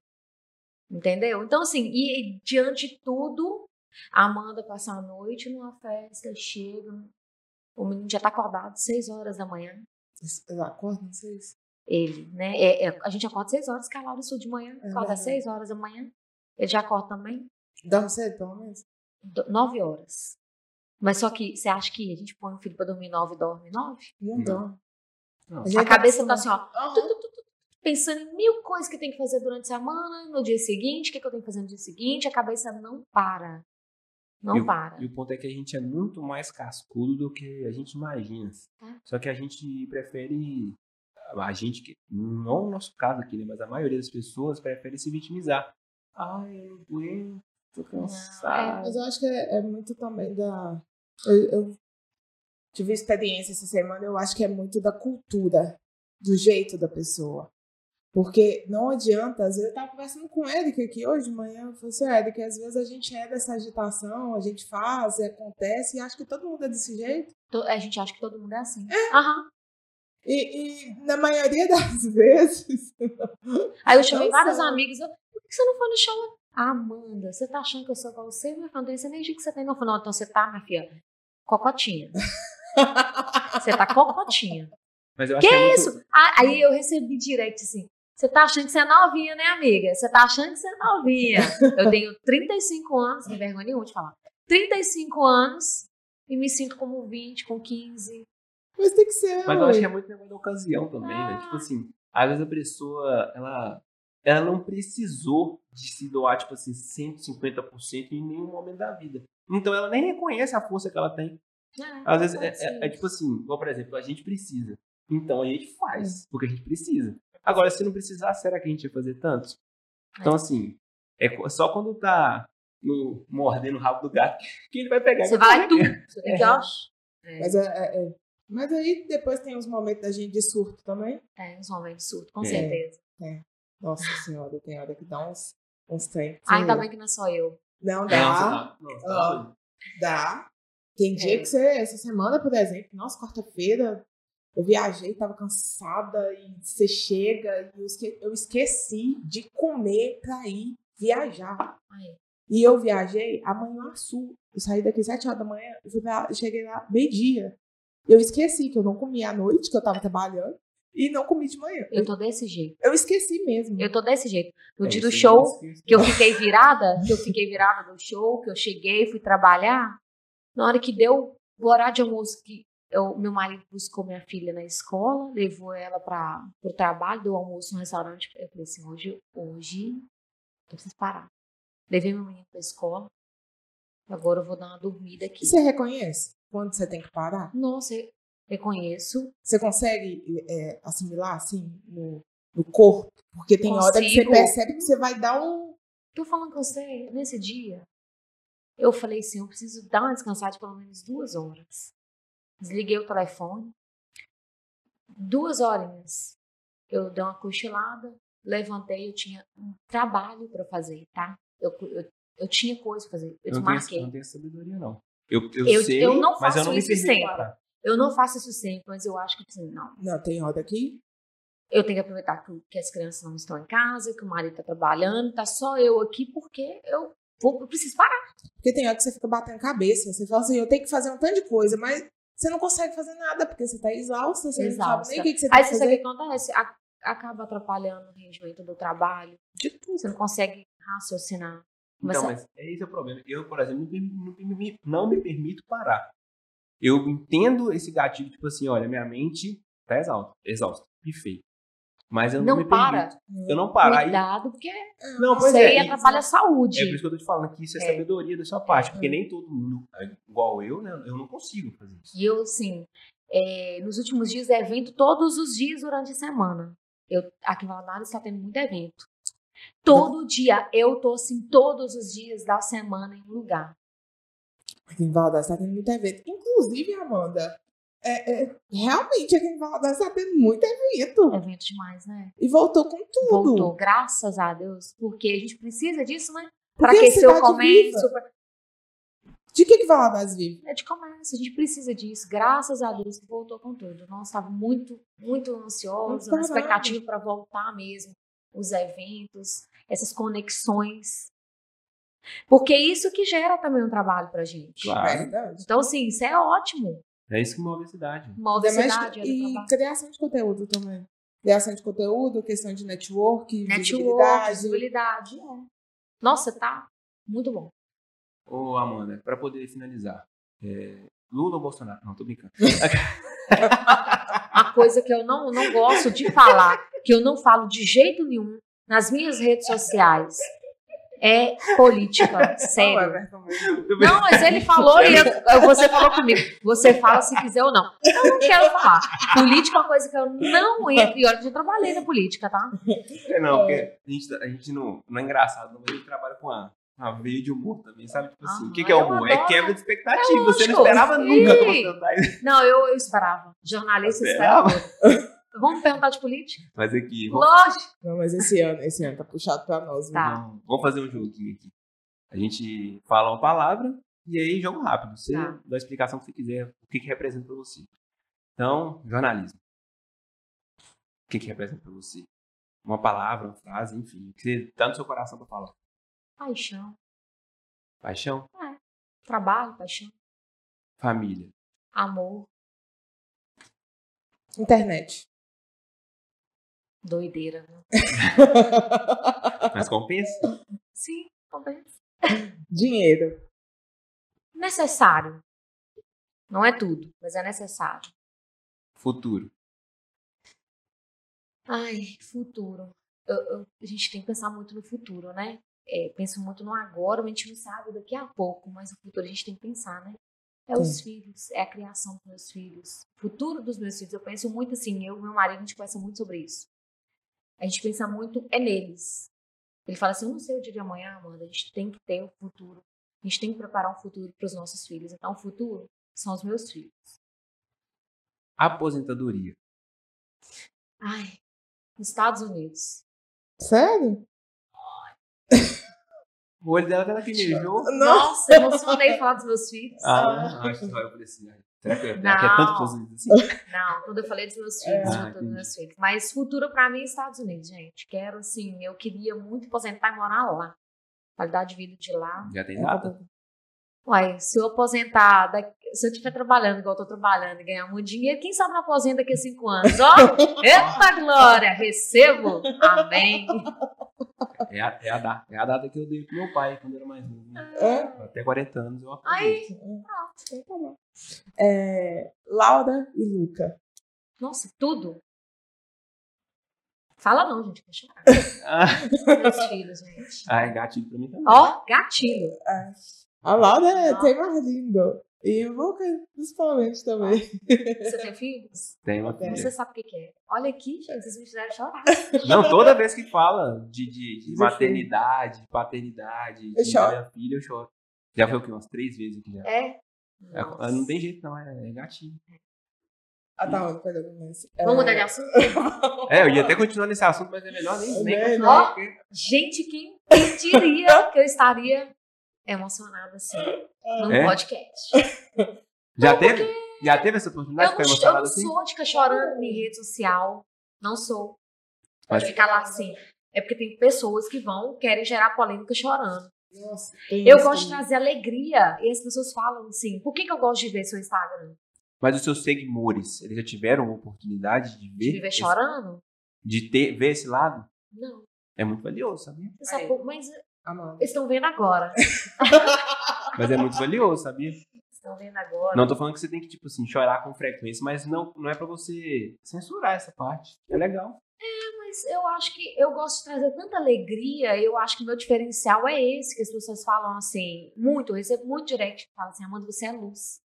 Entendeu? Então, assim, e, e diante de tudo, a Amanda passa a noite numa festa, chega, o menino já tá acordado seis horas da manhã. Vocês acordam seis? Ele, né? É, é, a gente acorda seis horas, que é a Laura de manhã, é acorda às seis horas da manhã. Ele já acorda também. Dorme cedo, pelo menos? Nove horas. Mas só que você acha que a gente põe o filho pra dormir nove e dorme nove? Não dorme. A, cabeça tá assim, ó. Tu, tu, tu, pensando em mil coisas que tem que fazer durante a semana, no dia seguinte, o que, que eu tenho que fazer no dia seguinte, a cabeça não para. Não e para. O, e o ponto é que a gente é muito mais cascudo do que a gente imagina. É. Só que a gente prefere. A gente, não o nosso caso aqui, né? Mas a maioria das pessoas prefere se vitimizar. Ai, eu não aguento, tô cansado. É, mas eu acho que é, é muito também da. Eu, eu tive experiência essa semana, eu acho que é muito da cultura, do jeito da pessoa. Porque não adianta, às vezes eu estava conversando com o Eric aqui hoje de manhã, eu falei assim, Eric, às vezes a gente é dessa agitação, a gente faz, acontece, e acha que todo mundo é desse jeito. A gente acha que todo mundo é assim. É. Aham. E, e, na maioria das vezes. Aí eu chamei vários amigos, eu, por que você não foi no show? Ah, Amanda, você tá achando que eu sou igual você? Filha, não tem essa energia que você tem. Não, não, então você tá, minha filha, cocotinha. você tá cocotinha. Mas eu acho que, que é isso? Muito... Ah, aí eu recebi direct assim. Você tá achando que você é novinha, né, amiga? Você tá achando que você é novinha. Eu tenho 35 anos, não vergonha nenhuma de falar. 35 anos e me sinto como 20, com 15. Mas tem que ser. Mas eu acho que é muito negócio da ocasião também, ah. né? Tipo assim, às vezes a pessoa, ela, ela não precisou de se doar, tipo assim, 150% em nenhum momento da vida. Então ela nem reconhece a força que ela tem. É, às vezes é, é, é, tipo assim, igual, por exemplo, a gente precisa. Então a gente faz, é. porque a gente precisa. Agora, se não precisar, será que a gente ia fazer tantos? Então, é. assim, é só quando tá no, mordendo o rabo do gato que ele vai pegar. Você vai tu. Você tem que é. Mas, é, é, é, mas aí depois tem os momentos da gente de surto também. É, os momentos de surto, com é. certeza. É. Nossa senhora, tem hora que dá uns, uns tempos. Ainda bem que não é só eu. Não dá. Não, não, dá. Tem dia que você, essa semana, por exemplo, nossa, quarta-feira, eu viajei, estava cansada e você chega e eu esqueci, eu esqueci de comer para ir viajar. Ai. E eu viajei amanhã sul. Eu saí daqui sete horas da manhã e pra, cheguei lá meio-dia. Eu esqueci que eu não comi à noite, que eu estava trabalhando, e não comi de manhã. Eu tô desse jeito. Eu esqueci mesmo. Eu tô desse jeito. No é, dia do show, que eu fiquei virada, que eu fiquei virada no show, que eu cheguei, fui trabalhar, na hora que deu o horário de almoço, que eu, meu marido buscou minha filha na escola, levou ela para o trabalho, deu almoço no restaurante. Eu falei assim: hoje, hoje, eu preciso parar. Levei meu menino para a escola, agora eu vou dar uma dormida aqui. Você reconhece quando você tem que parar? Nossa, eu reconheço. Você consegue é, assimilar assim no, no corpo? Porque tem Consigo. hora que você percebe que você vai dar um. Tô falando com você, nesse dia, eu falei assim: eu preciso dar uma descansada de pelo menos duas horas. Desliguei o telefone. Duas horinhas. Eu dei uma cochilada, levantei, eu tinha um trabalho para fazer, tá? Eu, eu, eu tinha coisa pra fazer. Eu não marquei. Tenho, não tenho sabedoria, não. Eu, eu, eu, sei, eu não mas eu não me isso sempre. Eu não faço isso sempre, mas eu acho que assim, não. Não, tem hora aqui. Eu tenho que aproveitar que, que, as crianças não estão em casa, que o marido está trabalhando, tá só eu aqui porque eu, vou, eu preciso parar. Porque tem hora que você fica batendo cabeça. Você fala assim, eu tenho que fazer um tanto de coisa, mas você não consegue fazer nada, porque você tá exausta, você Exausta. não sabe nem o que, que você tem Aí que você sabe o que acontece? A- acaba atrapalhando o rendimento do trabalho. De tudo. Você não consegue raciocinar. Então, Começa- mas esse é o problema. Eu, por exemplo, não, me- não me- não me permito parar. Eu entendo esse gatilho, tipo assim, olha, minha mente tá exausta, exausta, perfeito. Mas eu não, Não me para. permito. Eu não paro. Cuidado, porque não, isso pois aí é. atrapalha a saúde. É por isso que eu tô te falando que isso é, É. sabedoria da sua parte, porque nem todo mundo, é igual eu, né? Eu não consigo fazer isso. E eu, assim, é, nos últimos dias, é evento todos os dias durante a semana. Eu, aqui em Valadares está tendo muito evento. Todo dia, eu tô assim, todos os dias da semana em um lugar. Aqui em Valadares tá tendo muito evento. Inclusive, Amanda, é, é, realmente aqui em Valadares tá tendo muito evento. Evento demais, né? E voltou com tudo. Voltou, graças a Deus, porque a gente precisa disso, né? Para aquecer o comércio, pra- De que que Valadares vive? é de comércio, a gente precisa disso, graças a Deus que voltou com tudo. Nós estava muito, muito ansiosa, parava. expectativa para voltar mesmo, os eventos, essas conexões. Porque é isso que gera também um trabalho pra gente. Claro. Verdade. Então, assim, isso é ótimo. É isso que move a cidade. Move a cidade, e criação de conteúdo também. Criação de conteúdo, questão de network, Network, visibilidade. visibilidade. é. Nossa, tá muito bom. Ô, Amanda, pra poder finalizar, é, Lula ou Bolsonaro? Não, tô brincando. Uma coisa que eu não, não gosto de falar, que eu não falo de jeito nenhum nas minhas redes sociais, é política. Sério. Não, mas ele falou e eu- você falou comigo. Você fala se quiser ou não. Eu não quero falar. Política é uma coisa que eu não entro. E olha eu já trabalhei na política, tá? É, não, porque a gente, a gente não, não é engraçado, não, mas a gente trabalha com a, a veia de humor também, sabe? Tipo assim, o que, que é eu humor? É quebra de expectativa. É Você não esperava nunca que você tá. Não, eu, eu esperava. Jornalista Esperava? esperava. Vamos perguntar de política? Mas aqui, vamos, Lógico. Não, mas esse ano, esse ano tá puxado pra nós. viu? Tá. vamos- vamos fazer um joguinho aqui. A gente fala uma palavra e aí jogo rápido. Você Tá. dá a explicação que você quiser, o que, que representa pra você. Então, jornalismo. O que, que representa pra você? Uma palavra, uma frase, enfim. O que você tá no seu coração pra falar. Paixão. Paixão, Trabalho, paixão. família. Amor. Internet. Doideira. né? Mas compensa? Sim, talvez. Dinheiro. Necessário. Não é tudo, mas é necessário. Futuro. Ai, futuro. Eu- eu- a gente tem que pensar muito no futuro, né? É, penso muito no agora, mas a gente não sabe daqui a pouco, mas o futuro a gente tem que pensar, né? É os filhos, é a criação dos meus filhos, o futuro dos meus filhos. Eu penso muito assim, eu e meu marido, a gente conversa muito sobre isso. A gente pensa muito é neles. Ele fala assim, eu não sei o dia de amanhã, Amanda, a gente tem que ter o futuro. A gente tem que preparar um futuro para os nossos filhos. Então, o futuro são os meus filhos. Aposentadoria. Ai, nos Estados Unidos. Sério? O olho dela tá lacrimejou. Nossa, emocionei falar dos meus filhos. Ah, acho que vai aparecer. Será que é, Não. que é tanto positivo assim? Não, quando eu falei dos meus filhos, Ah, eu tô dos entendi. meus filhos. Mas futuro pra mim é Estados Unidos, gente. Quero, assim, eu queria muito aposentar e morar lá. Qualidade de vida de lá. Já tem data? Uai, se eu aposentar, daqui- se eu estiver trabalhando igual eu tô trabalhando e ganhar muito dinheiro, quem sabe não aposenta daqui a cinco anos? Ó, eita glória, recebo. Amém. É a, é, a data, é a data que eu dei pro meu pai quando era mais novo. Né? É? Até 40 anos eu Aí, aposento. pronto. É, Laura e Luca. Nossa, tudo. Fala não, gente. Deixa eu Ah, Meus filhos, gente. Ai, gatilho pra mim também. Ó, gatilho. A Laura é Não. tem mais lindo. E o Luca, principalmente também. Você tem filhos? Tem uma filha. Você sabe o que é. Olha aqui, gente, vocês me fizeram chorar. Não, toda vez que fala de, de, de De maternidade, de paternidade, Eu de choro. minha filha, eu choro. Já foi o quê? Umas três vezes aqui já. É? É, Nossa. não tem jeito, não. É, é gatilho. Ah, tá, pegando nesse. É, Vamos mudar de assunto? É, eu ia até continuar nesse assunto, mas é melhor nem, nem É, continuar. né? porque- Gente, quem, quem diria que eu estaria emocionada assim num É? podcast? Já teve? Já teve essa oportunidade Eu de não, ficar eu não emocionado assim? sou de ficar chorando em rede social. Não sou. Mas- De ficar lá assim. É porque tem pessoas que vão, querem gerar polêmica chorando. Nossa, Eu gosto de trazer alegria. E as pessoas falam assim: por que, que eu gosto de ver seu Instagram? Mas os seus seguidores, eles já tiveram oportunidade de ver? De viver esse- chorando? de ter, ver esse lado? Não. É muito valioso, sabia? Aí. pouco, mas Amanda. eles estão vendo agora. Mas é muito valioso, sabia? Estão vendo agora. Não tô falando que você tem que, tipo assim, chorar com frequência, mas não, não é pra você censurar essa parte. É legal. Mas eu acho que eu gosto de trazer tanta alegria. Eu acho que meu diferencial é esse, que as pessoas falam assim, muito, eu recebo muito direct, que fala assim, Amanda, você é luz.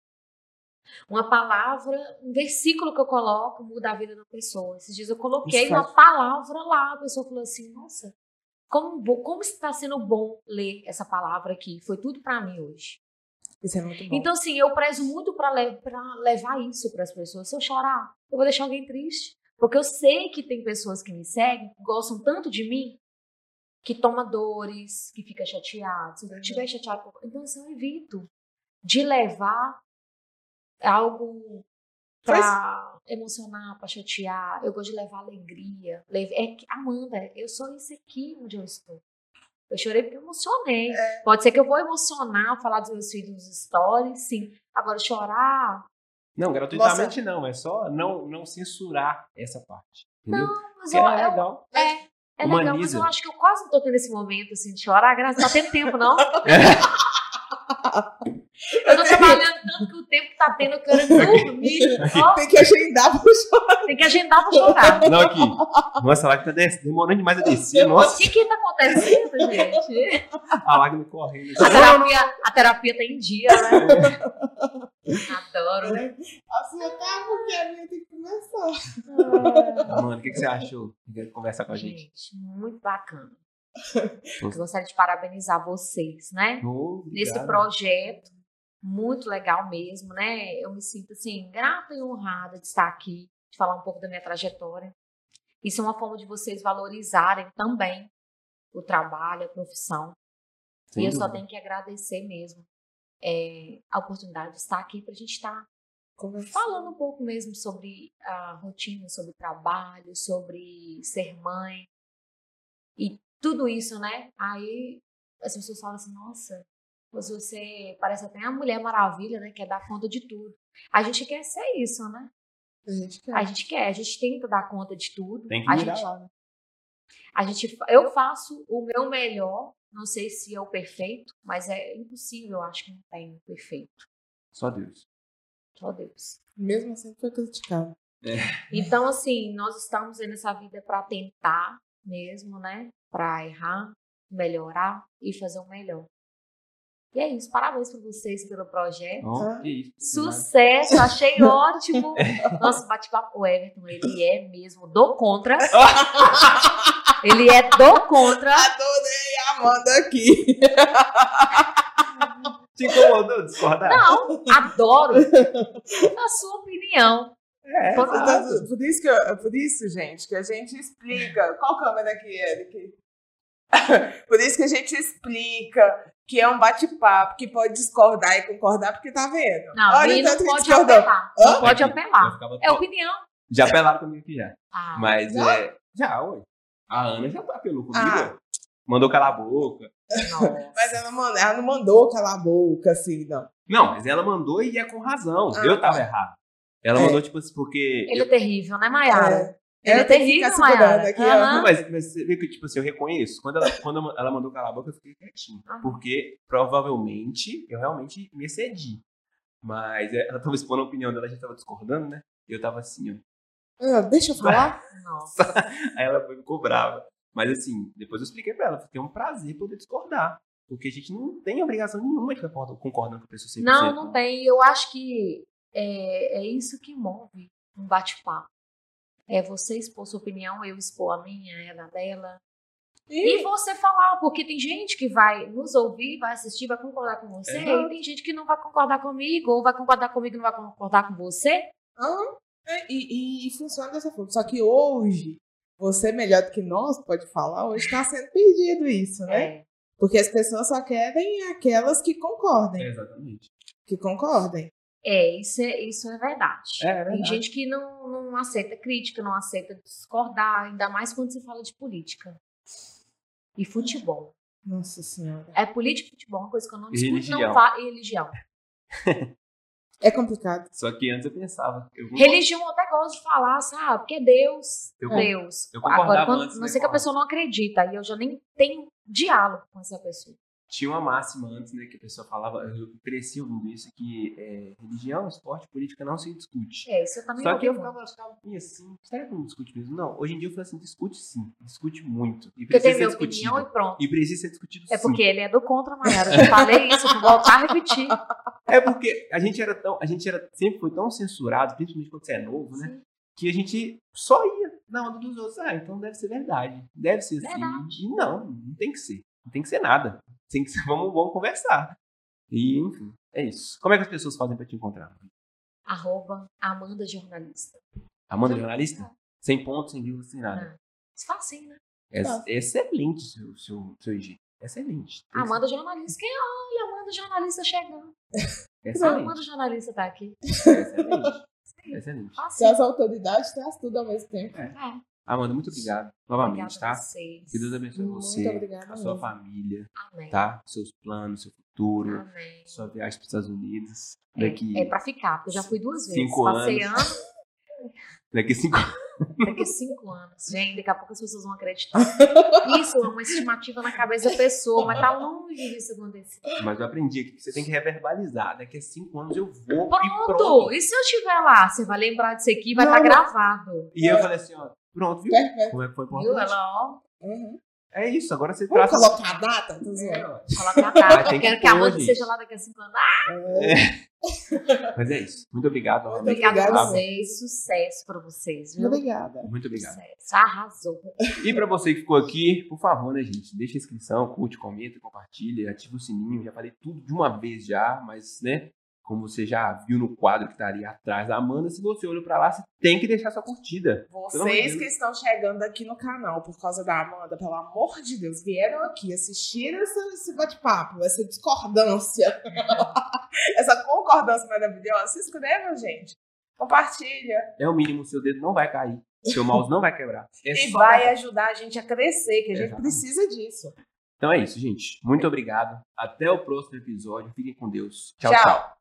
Uma palavra, um versículo que eu coloco muda a vida da pessoa. Esses dias eu coloquei Isso uma faz- palavra lá, a pessoa falou assim, nossa, como, como está sendo bom ler essa palavra aqui. Foi tudo pra mim hoje. Isso é muito bom. Então, assim, eu prezo muito pra le levar isso pras pessoas. Se eu chorar, eu vou deixar alguém triste. Porque eu sei que tem pessoas que me seguem, que gostam tanto de mim, que toma dores, que fica chateado. Se eu Uhum. estiver chateado, com- então assim, eu evito de levar algo pra emocionar, pra chatear. Eu gosto de levar alegria. É que, Amanda, eu sou isso aqui onde eu estou. Eu chorei porque eu emocionei. É. Pode ser que eu vou emocionar, falar dos meus filhos nos stories, sim. Agora, chorar. Não, gratuitamente não. É só não, não censurar essa parte. Entendeu? Mas Porque eu, é eu- legal. é, é legal, mas eu acho que eu quase não tô tendo esse momento assim, de chorar. Graças não tá tendo tempo, não. Eu tô trabalhando tanto que o tempo que tá tendo, eu quero dormir. Tem que agendar pro show. tem que agendar pra chorar. Não, aqui. Nossa, a lágrima tá demorando demais a descer. O Nossa, que que tá acontecendo, gente? a lágrima correndo. A terapia, a terapia tá em dia, né? Adoro. A sua tá porque a minha tem que começar. Mano, o que, que você achou? Quer conversar com a gente? Gente, muito bacana. Eu gostaria de parabenizar vocês, né? Oh, Nesse obrigado. projeto. Muito legal mesmo, né? Eu me sinto assim, grata e honrada de estar aqui, de falar um pouco da minha trajetória. Isso é uma forma de vocês valorizarem também o trabalho, a profissão. Sem e eu só tenho que agradecer mesmo é, a oportunidade de estar aqui para a gente estar falando um pouco mesmo sobre a rotina, sobre trabalho, sobre ser mãe e tudo isso, né? Aí as pessoas falam assim, nossa, mas você parece até uma mulher maravilha, né? Quer dar conta de tudo. A gente quer ser isso, né? A gente quer. A gente quer, a gente tenta dar conta de tudo. Tem que a gente, lá, né? a gente, eu faço o meu melhor. Não sei se é o perfeito, mas é impossível. Eu acho que não tem o perfeito. Só Deus. Só Deus. Mesmo assim foi criticado. Então, assim, nós estamos nessa vida para tentar mesmo, né? Para errar, melhorar e fazer o melhor. E é isso. Parabéns para vocês pelo projeto. Isso. Sucesso, achei ótimo. Nosso bate-papo, o Everton, ele é mesmo do contra. Ele é do contra. Adorei a Amanda aqui. Te incomodou discordar? Não, adoro a sua opinião. É. Então, por, isso que eu- por isso, gente, que a gente explica. Qual câmera aqui, Eric? por isso que a gente explica que é um bate-papo, que pode discordar e concordar, porque tá vendo. Não, Olha e o não pode discordou. apelar. Não pode apelar. É opinião. Já apelaram comigo aqui já. Ah, Mas Já? é. Já, ué. A Ana já apelou comigo. Ah. Mandou calar a boca. Mas ela, manda- ela não mandou calar a boca, assim, não. Não, mas ela mandou e é com razão. Ah, eu tava tá. errado. Ela É. mandou, tipo assim, porque. Ele é terrível, né, Mayara? Ele é tem que terrível, Mayara. aqui. Não, mas, mas você vê que, tipo assim, eu reconheço. Quando ela, quando ela mandou calar a boca, eu fiquei quietinho. Aham. Porque provavelmente eu realmente me excedi. Mas é, ela tava expondo a opinião dela, a gente tava discordando, né? E eu tava assim, ó. Ah, deixa eu falar. Nossa. Aí ela foi, ficou brava. Mas assim, depois eu expliquei pra ela, que é um prazer poder discordar. Porque a gente não tem obrigação nenhuma de ficar concordando com a pessoa 100%. Não, não tem. Eu acho que é, é isso que move um bate-papo. É você expor sua opinião, eu expor a minha, ela a dela. E E você falar, porque tem gente que vai nos ouvir, vai assistir, vai concordar com você, Exato. e tem gente que não vai concordar comigo, ou vai concordar comigo e não vai concordar com você. É, e, e- e funciona dessa forma. Só que hoje, você melhor do que nós pode falar, hoje está sendo perdido isso, né? É. Porque as pessoas só querem aquelas que concordem. É, exatamente. Que concordem. É, isso é, isso é verdade. É, é Tem verdade. gente que não, não aceita crítica, não aceita discordar, ainda mais quando se fala de política. E futebol. Nossa Senhora. É política e futebol, uma coisa que eu não discuto, religião. não falo. E religião. É complicado. Só que antes eu pensava. Eu, Religião eu até gosto de falar, sabe? Porque é Deus. Eu- Deus. eu concordava Agora, quando, antes, não né, sei que a- pessoa não acredita, aí eu já nem tenho diálogo com essa pessoa. Tinha uma máxima antes, né, que a pessoa falava, eu cresci ouvindo isso, que é, religião, esporte, política não se discute. É, isso eu também Só que eu ficava, eu ficava assim, será que não discute mesmo? Não, hoje em dia eu falo assim, discute sim, discute muito. E precisa ser discutido. opinião e pronto. E precisa ser discutido É sim. porque ele é do contra, Mayara. Eu já falei isso, vou voltar a repetir. É porque a gente era tão, a gente era, sempre foi tão censurado, principalmente quando você é novo, né? Sim. Que a gente só ia na onda dos outros. Ah, então deve ser verdade. Deve ser assim. Verdade. E não, não tem que ser. Não tem que ser nada. Tem que ser, vamos, vamos conversar. E, enfim, é isso. Como é que as pessoas fazem pra te encontrar? Arroba Amanda Jornalista. Amanda Jornalista? Sem pontos, sem vírgula, sem nada. Facinho, né? É, Tá. excelente seu, seu, seu IG. Excelente. Tem que Amanda Jornalista. Quem olha? Amanda Jornalista chegando. Excelente. Amanda Jornalista tá aqui. Excelente. Excelente. Se as autoridades traz tudo ao mesmo tempo. É. Amanda, muito obrigado. Novamente, Obrigada tá? vocês. Que Deus abençoe Muito você, obrigada a sua mesmo. família, Amém. tá? Seus planos, seu futuro, Amém. sua viagem para os Estados Unidos. É, Daqui, é pra ficar, porque eu já fui duas vezes. Cinco Passei anos. ano, daqui cinco daqui cinco anos. Gente, daqui a pouco as pessoas vão acreditar. Isso é uma estimativa na cabeça da pessoa, mas tá longe disso acontecer. Mas eu aprendi aqui que você tem que reverbalizar. Daqui a cinco anos eu vou Pronto! e pronto. E se eu estiver lá? Você vai lembrar disso aqui, vai estar não. gravado. E eu falei assim, ó, pronto, viu? Perfeito. Como é que foi Viu? importante? Ela, ó, Uhum. É isso, agora você Vamos traz... colocar a data? Tô É, zoando. ó. coloca a data. Que Quero que a Amanda gente. seja lá daqui a cinco anos. Ah, Mas é isso. Muito obrigado. Muito obrigada a vocês. Sucesso pra vocês, viu? Obrigada. Muito obrigado. Sucesso. Arrasou. E pra você que ficou aqui, por favor, né, gente? Deixa a inscrição, curte, comenta, compartilha, ativa o sininho. Já falei tudo de uma vez já, mas, né? Como você já viu no quadro que tá ali atrás da Amanda, se você olhou pra lá, você tem que deixar sua curtida. Vocês que estão chegando aqui no canal por causa da Amanda, pelo amor de Deus, vieram aqui assistir esse, bate-papo, essa discordância, essa concordância maravilhosa. Se inscrevam, gente. Compartilha. É o mínimo, seu dedo não vai cair, seu mouse não vai quebrar. É e vai apertar. ajudar a gente a crescer, que a gente precisa disso. Então é isso, gente. Muito obrigado. Até o próximo episódio. Fiquem com Deus. tchau. Tchau. tchau.